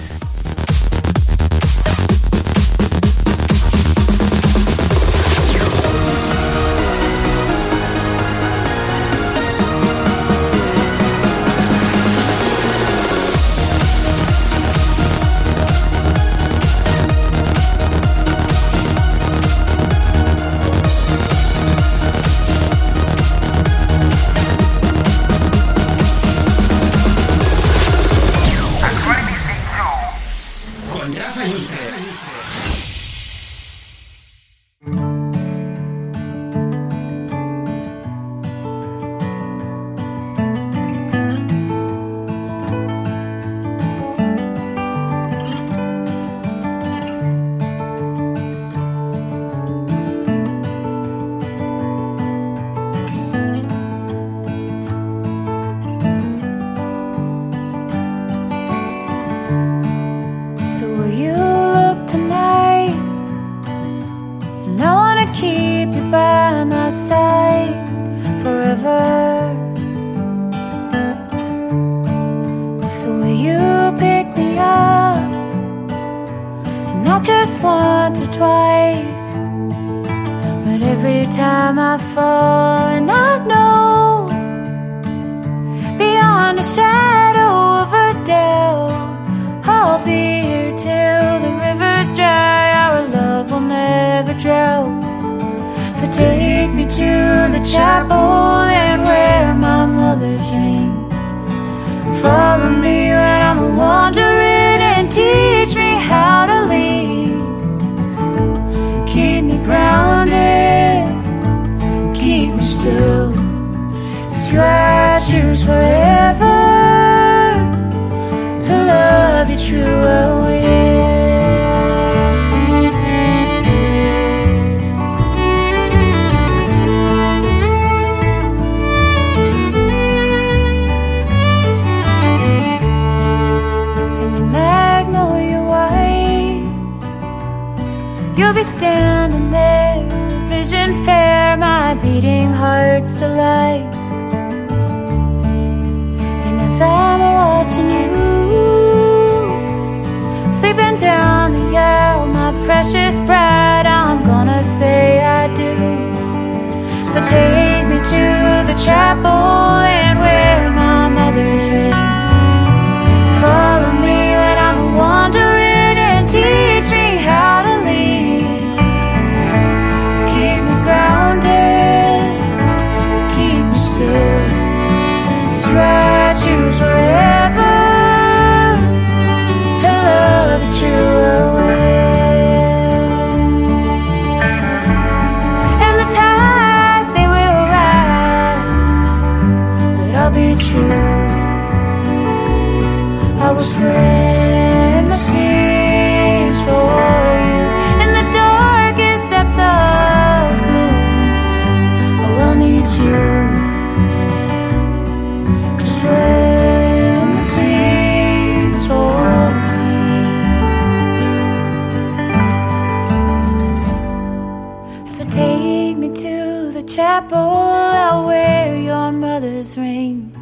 Chapel, I'll wear your mother's ring.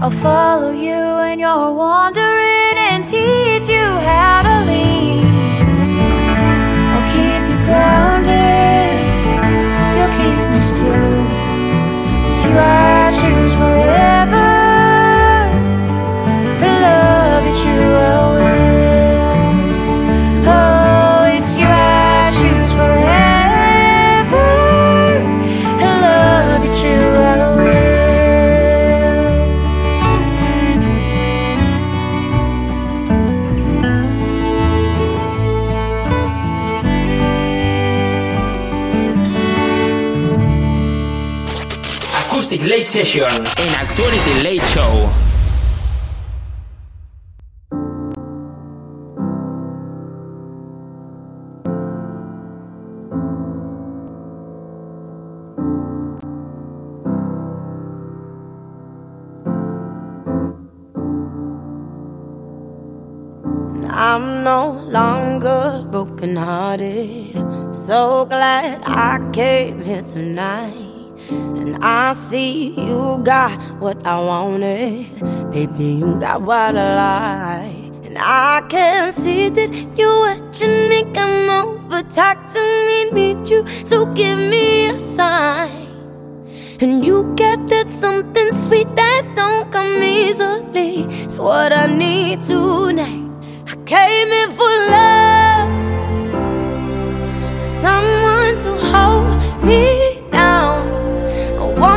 I'll follow you when you're wandering and teach you how to lead. I'll keep you grounded, you'll keep me still. It's you I choose forever. Session en Actuality Late Show. I'm no longer brokenhearted. So glad I came here tonight. And I see you got what I wanted. Baby, you got what I like. And I can see that you're watching me come over. Talk to me, need you so give me a sign. And you got that something sweet that don't come easily. It's what I need tonight. I came in for love, for someone to hold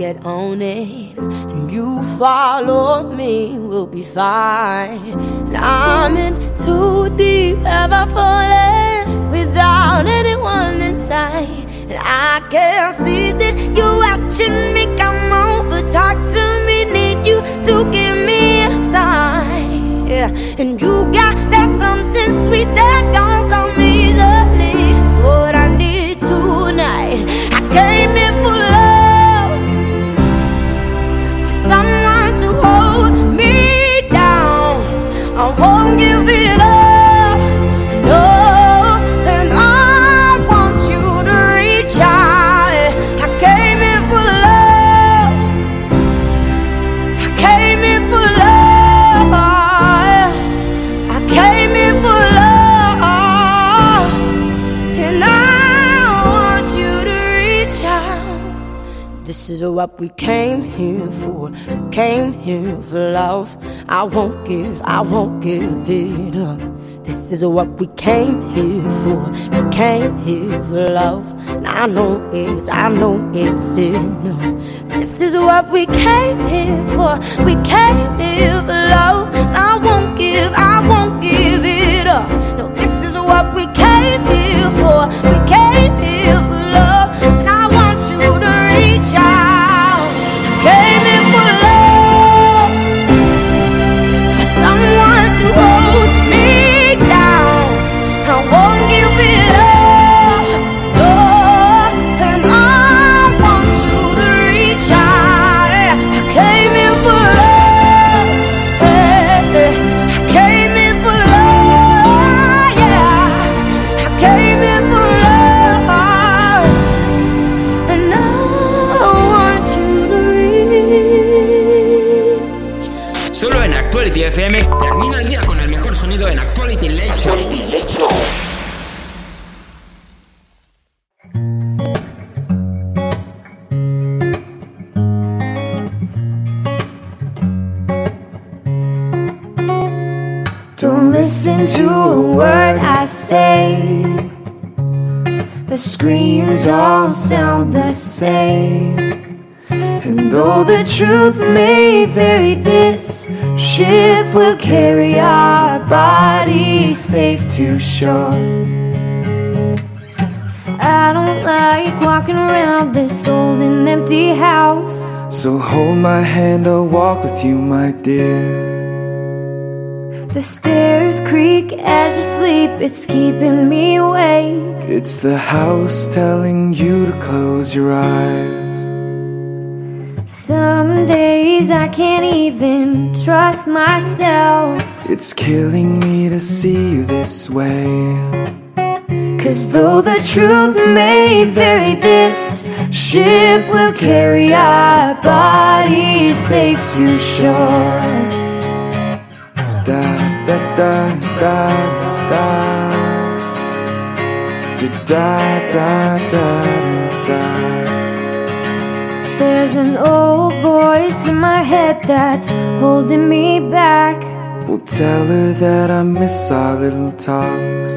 get on it. And you follow me, we'll be fine. And I'm in too deep, have I fallen without anyone inside? And I can see that you're watching me come over, talk to me, need you to give me a sign. Yeah. And you got that something sweet that don't come easily. It's what I need tonight. I came in for give it up, what we came here for. We came here for love. I won't give, I won't give it up. This is what we came here for. We came here for love. And I know it's, I know it's enough. This is what we came here for. We came here for love. And I won't give, I won't give shore. I don't like walking around this old and empty house. So hold my hand, I'll walk with you, my dear. The stairs creak as you sleep, it's keeping me awake. It's the house telling you to close your eyes. Some days I can't even trust myself. It's killing me to see you this way. Cause though the truth may vary, this ship will carry our bodies safe to shore. Da da da da da. Da da da da. There's an old voice in my head that's holding me back. We'll tell her that I miss our little talks.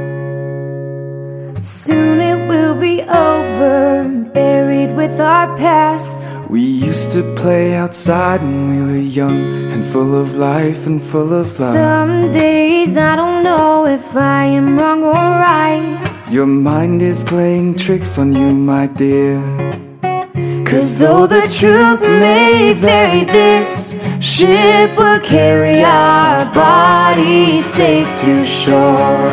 Soon it will be over, buried with our past. We used to play outside when we were young and full of life and full of love. Some days I don't know if I am wrong or right. Your mind is playing tricks on you, my dear. Cause though the truth may vary, this ship will carry our bodies safe to shore.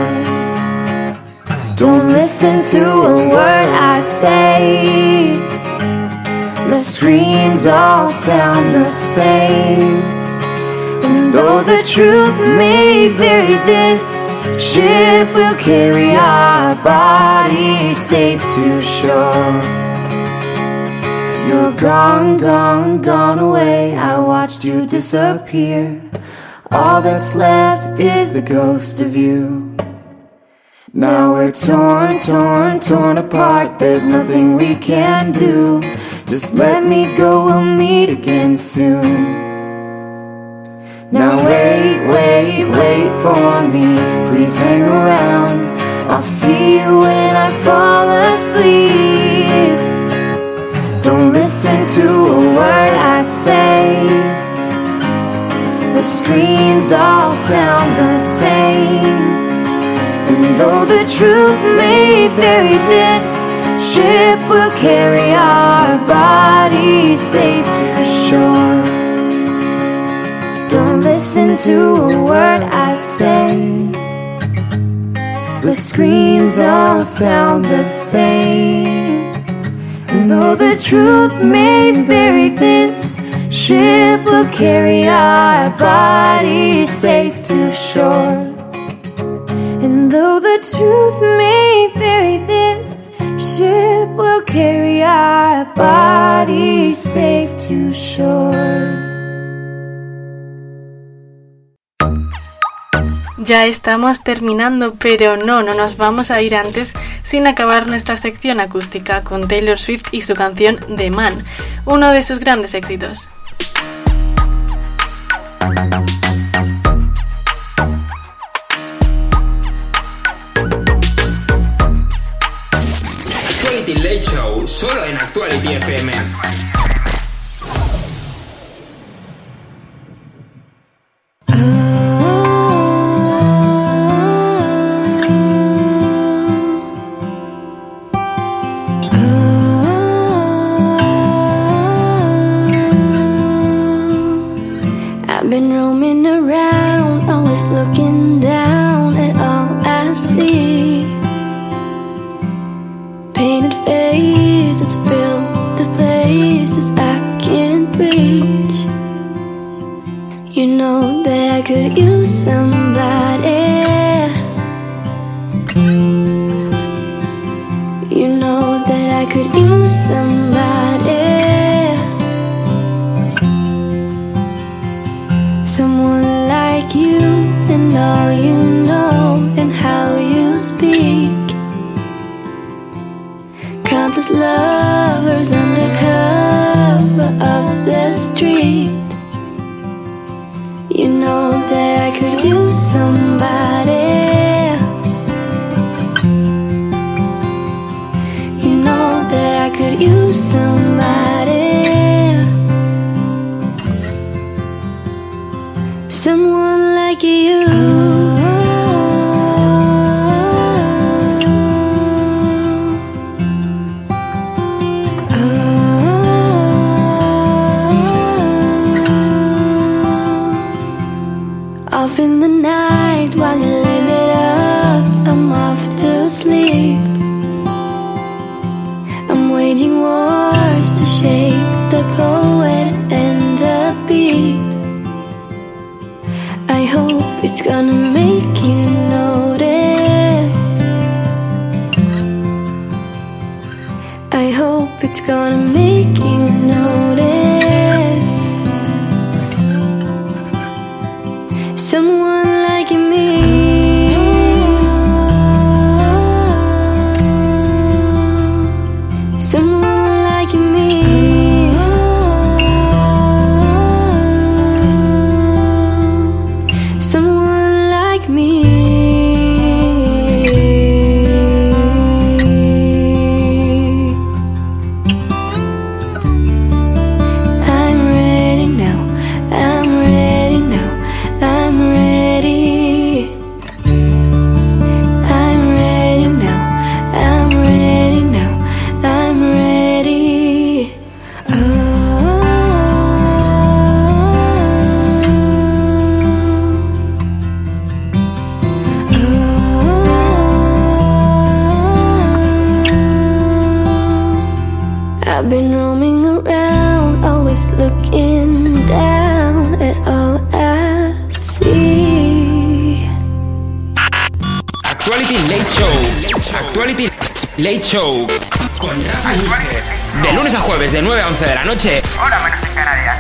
Don't listen to a word I say. The screams all sound the same. And though the truth may vary, this ship will carry our bodies safe to shore. You're gone, gone, gone away. I watched you disappear. All that's left is the ghost of you. Now we're torn, torn, torn apart. There's nothing we can do. Just let me go, we'll meet again soon. Now wait, wait, wait for me. Please hang around. I'll see you when I fall asleep. Don't listen to a word I say. The screams all sound the same. And though the truth may vary, this ship will carry our bodies safe to shore. Don't listen to a word I say. The screams all sound the same. Though the truth may vary, this ship will carry our bodies safe to shore. And though the truth may vary, this ship will carry our bodies safe to shore. Ya estamos terminando, pero no, no nos vamos a ir antes sin acabar nuestra sección acústica con Taylor Swift y su canción The Man, uno de sus grandes éxitos. Late Show, solo en FM.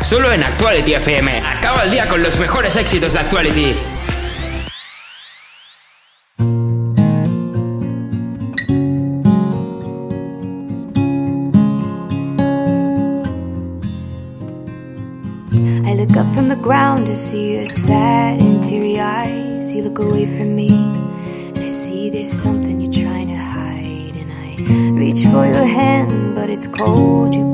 solo en Actuality FM. Acaba el día con los mejores éxitos de Actuality. I look up from the ground to see your sad and teary eyes. You look away from me, and I see there's something you're trying to hide. And I reach for your hand, but it's cold.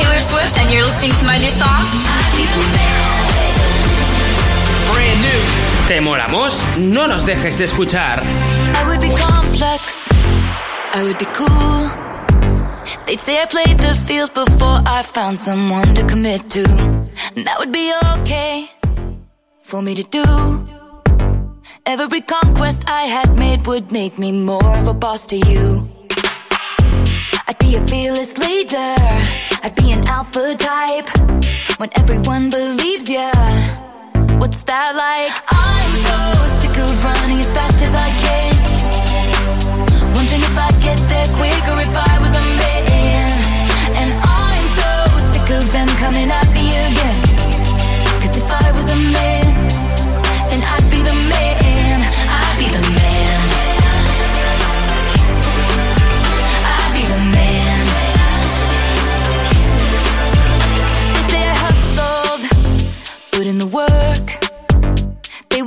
Taylor Swift, and you're listening to my new song. Brand new. ¿Te? No nos dejes de escuchar. I would be complex. I would be cool. They'd say I played the field before I found someone to commit to. And that would be okay for me to do. Every conquest I had made would make me more of a boss to you. I'd be a fearless leader. I'd be an alpha type. When everyone believes ya, what's that like? I'm so sick of running as fast as I can. Wondering if I'd get there quicker if I was a man. And I'm so sick of them coming at me.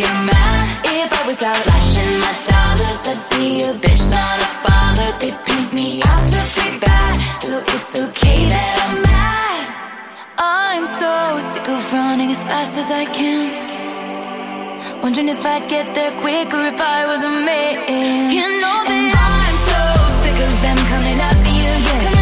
get mad if I was out flashing my dollars. I'd be a bitch, not a bother. They paint me out to be bad, so it's okay that I'm mad. I'm so sick of running as fast as I can. Wondering if I'd get there quick or if I was a man. You know that and I'm so sick of them coming after you. Yeah.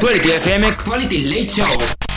Actuality FM Quality Late Show.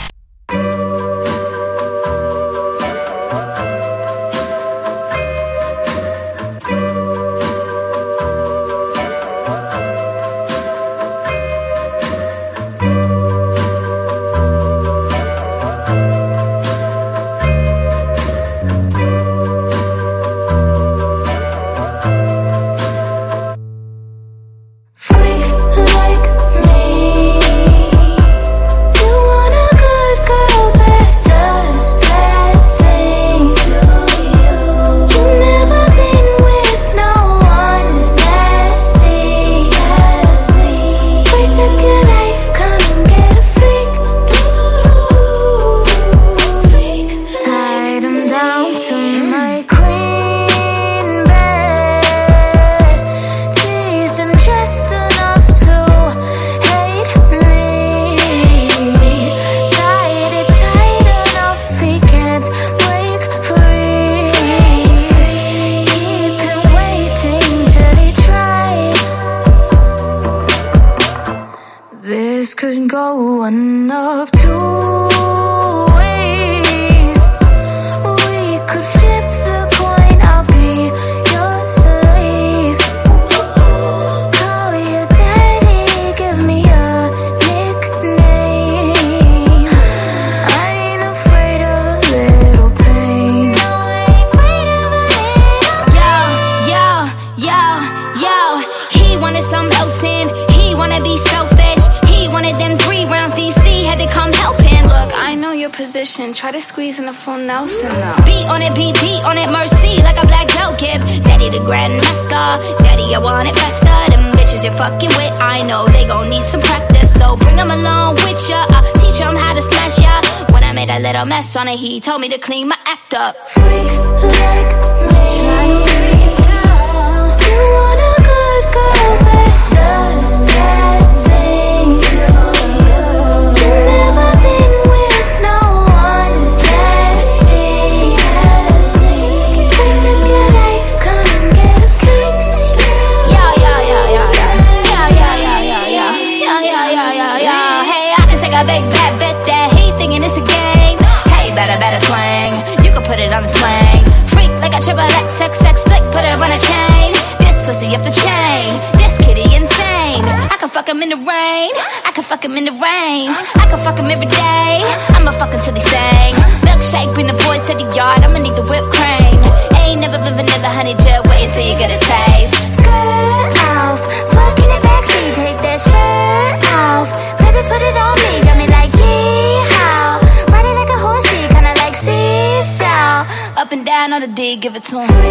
He told me to clean my give it to him.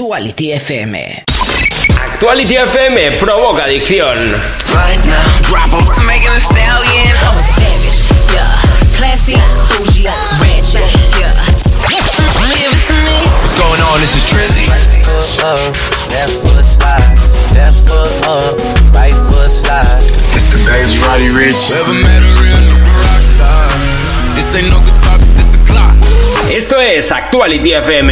Actuality FM. Actuality FM provoca adicción. Right now, drop 'em. Making a stallion. I'm a savage, yeah. Classy, bougie, ratchet, yeah. Give it to me. What's going on? This is Trizzy. foot up, left foot slide, left foot up, right foot slide. It's the babes, Roddy Rich. Ever met a real nigga rock star? This ain't no guitar, this a clock. Esto es Actuality FM.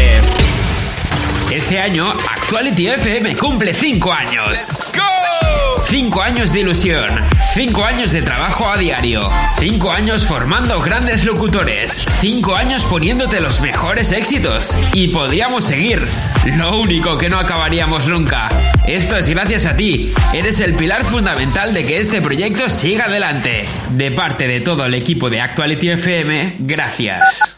Este año, Actuality FM cumple 5 años. 5 años de ilusión, 5 años de trabajo a diario, 5 años formando grandes locutores, 5 años poniéndote los mejores éxitos. Y podríamos seguir. Lo único que no acabaríamos nunca. Esto es gracias a ti. Eres el pilar fundamental de que este proyecto siga adelante. De parte de todo el equipo de Actuality FM, gracias.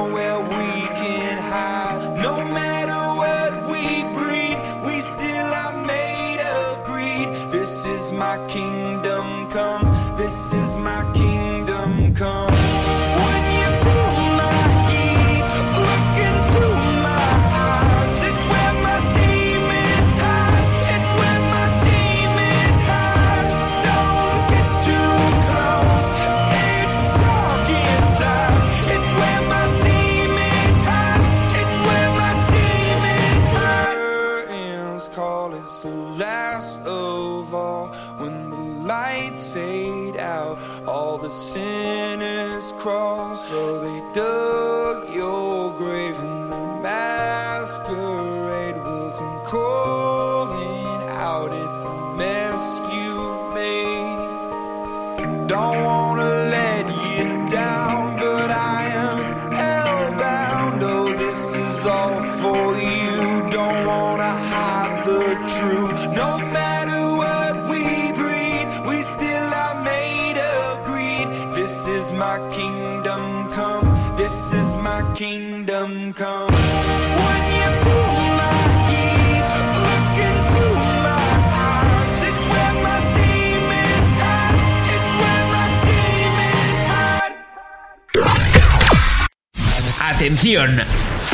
where we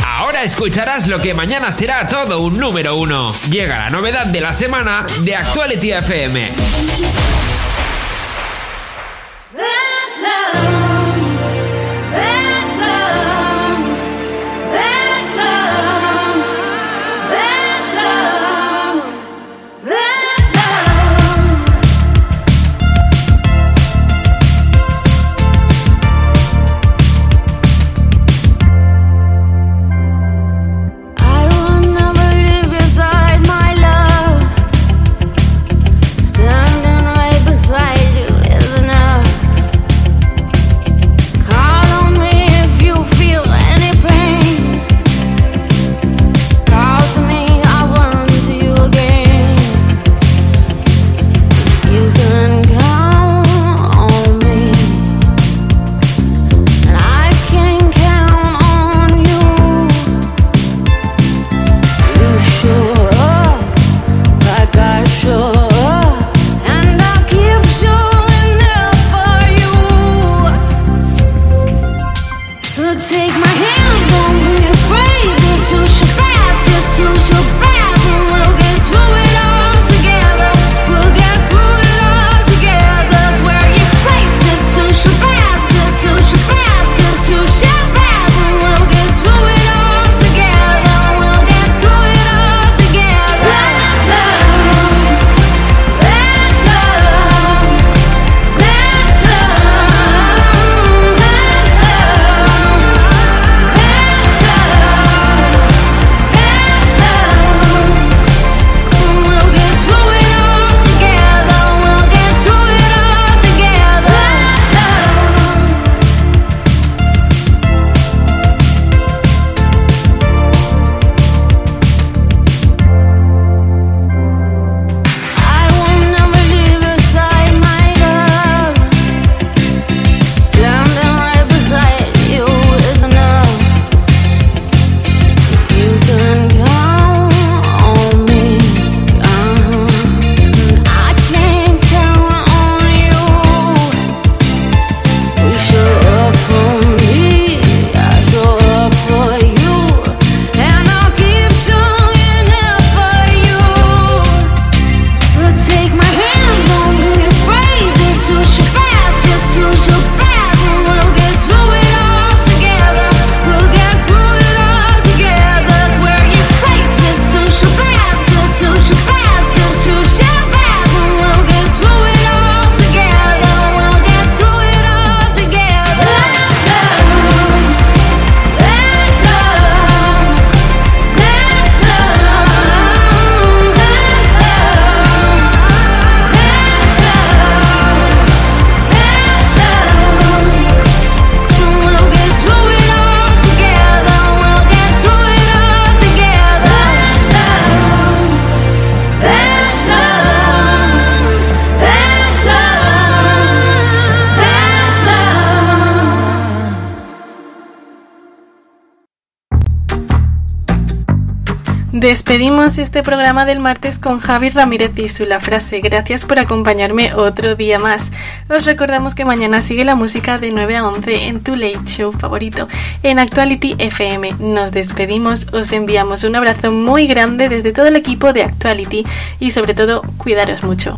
Ahora escucharás lo que mañana será todo un número uno. Llega la novedad de la semana de Actuality FM. Este programa del martes con Javi Ramírez Dizu. La frase gracias por acompañarme otro día más. Os recordamos que mañana sigue la música de 9 a 11 en tu late show favorito en Actuality FM. Nos despedimos, os enviamos un abrazo muy grande desde todo el equipo de Actuality y sobre todo cuidaros mucho.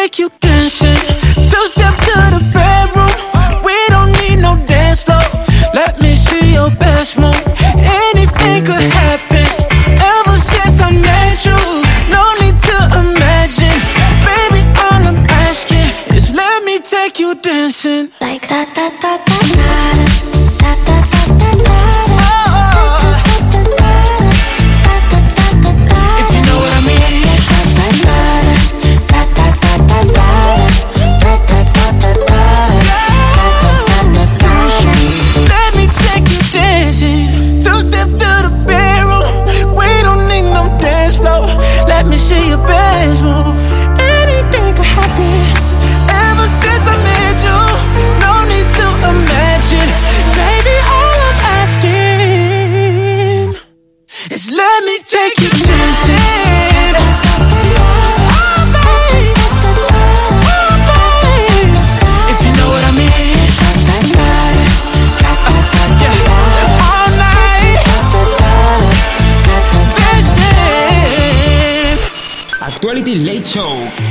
take you dancing. Late Show.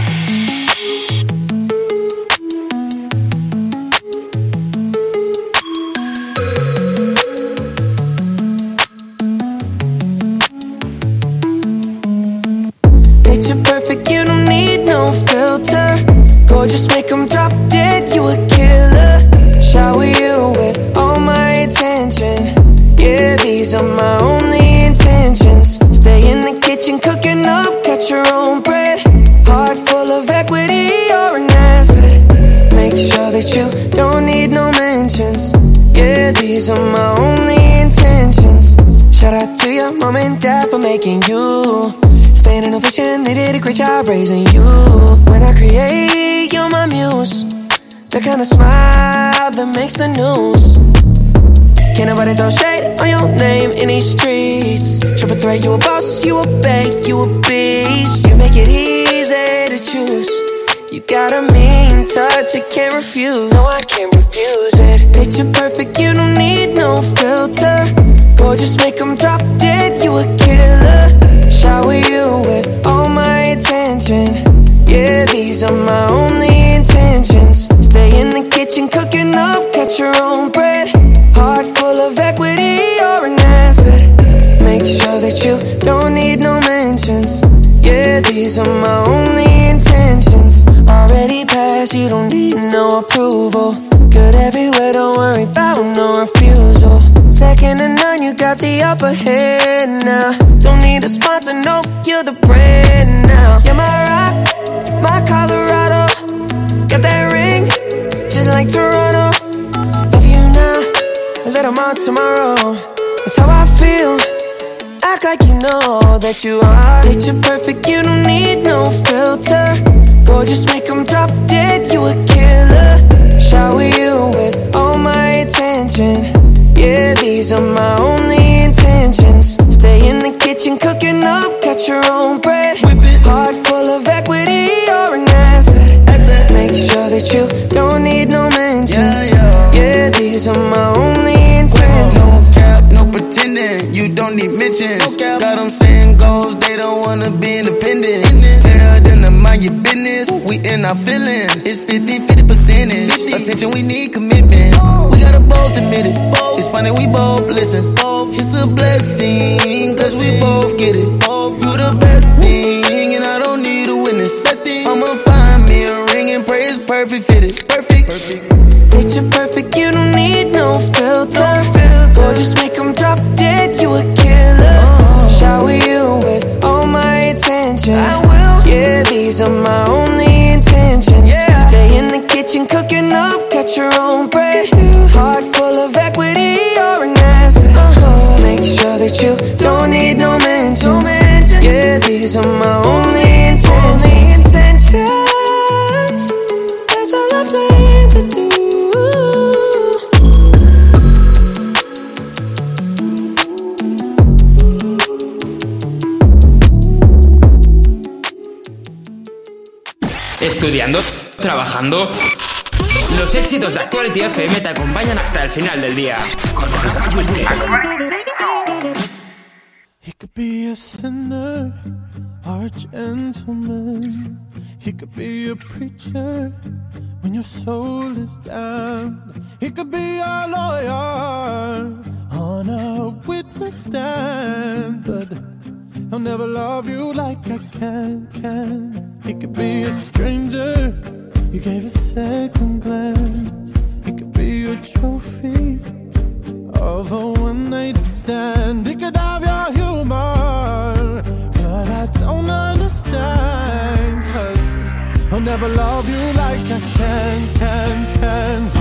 The news. Can't nobody throw shade on your name in these streets. Triple threat, you a boss, you a bank, you a beast. You make it easy to choose. You got a mean touch, I can't refuse. No, al final del día con Rafa Yuste. He could be a sinner arch a gentleman. He could be a preacher when your soul is down. He could be a lawyer on a witness stand. But I'll never love you like I can, can. He could be a stranger. You gave a second glance you a trophy of a one night stand. It could have your humor, but I don't understand. Cause I'll never love you like I can, can, can.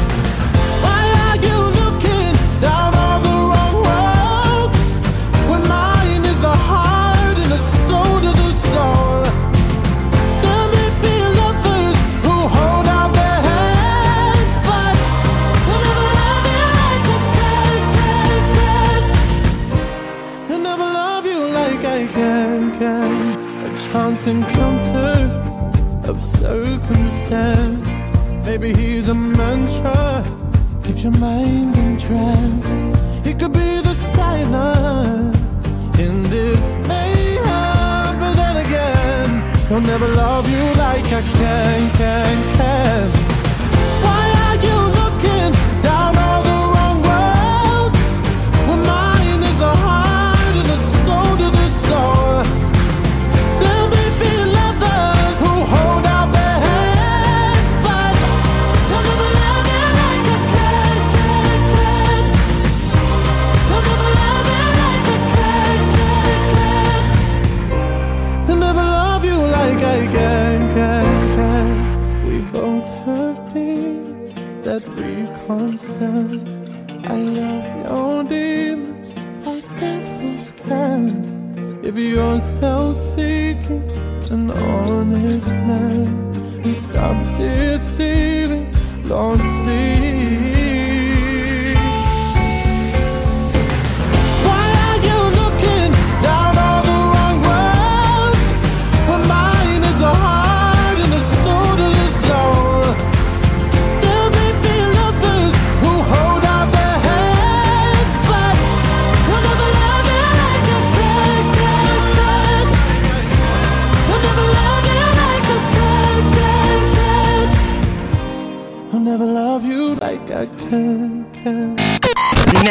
and comfort of circumstance. Maybe he's a mantra, keeps your mind entranced. He could be the silence in this mayhem, but then again, he'll never love you like I can, can, can.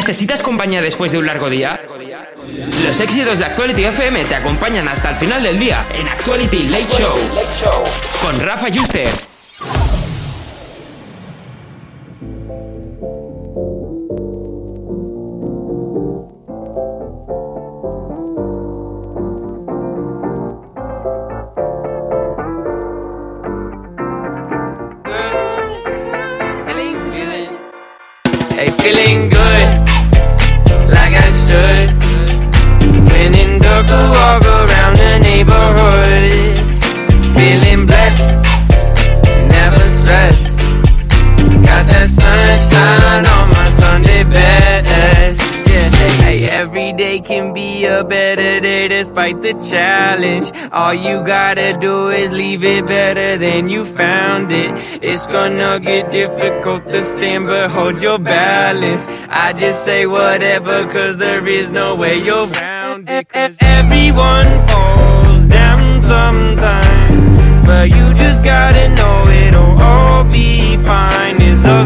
¿Necesitas compañía después de un largo día? Los éxitos de Actuality FM te acompañan hasta el final del día en Actuality Late Show con Rafa Juster. Despite the challenge. All you gotta do is leave it better than you found it. It's gonna get difficult to stand, but hold your balance. I just say whatever, cause there is no way you're round it. Everyone falls down sometime, but you just gotta know it'll all be fine.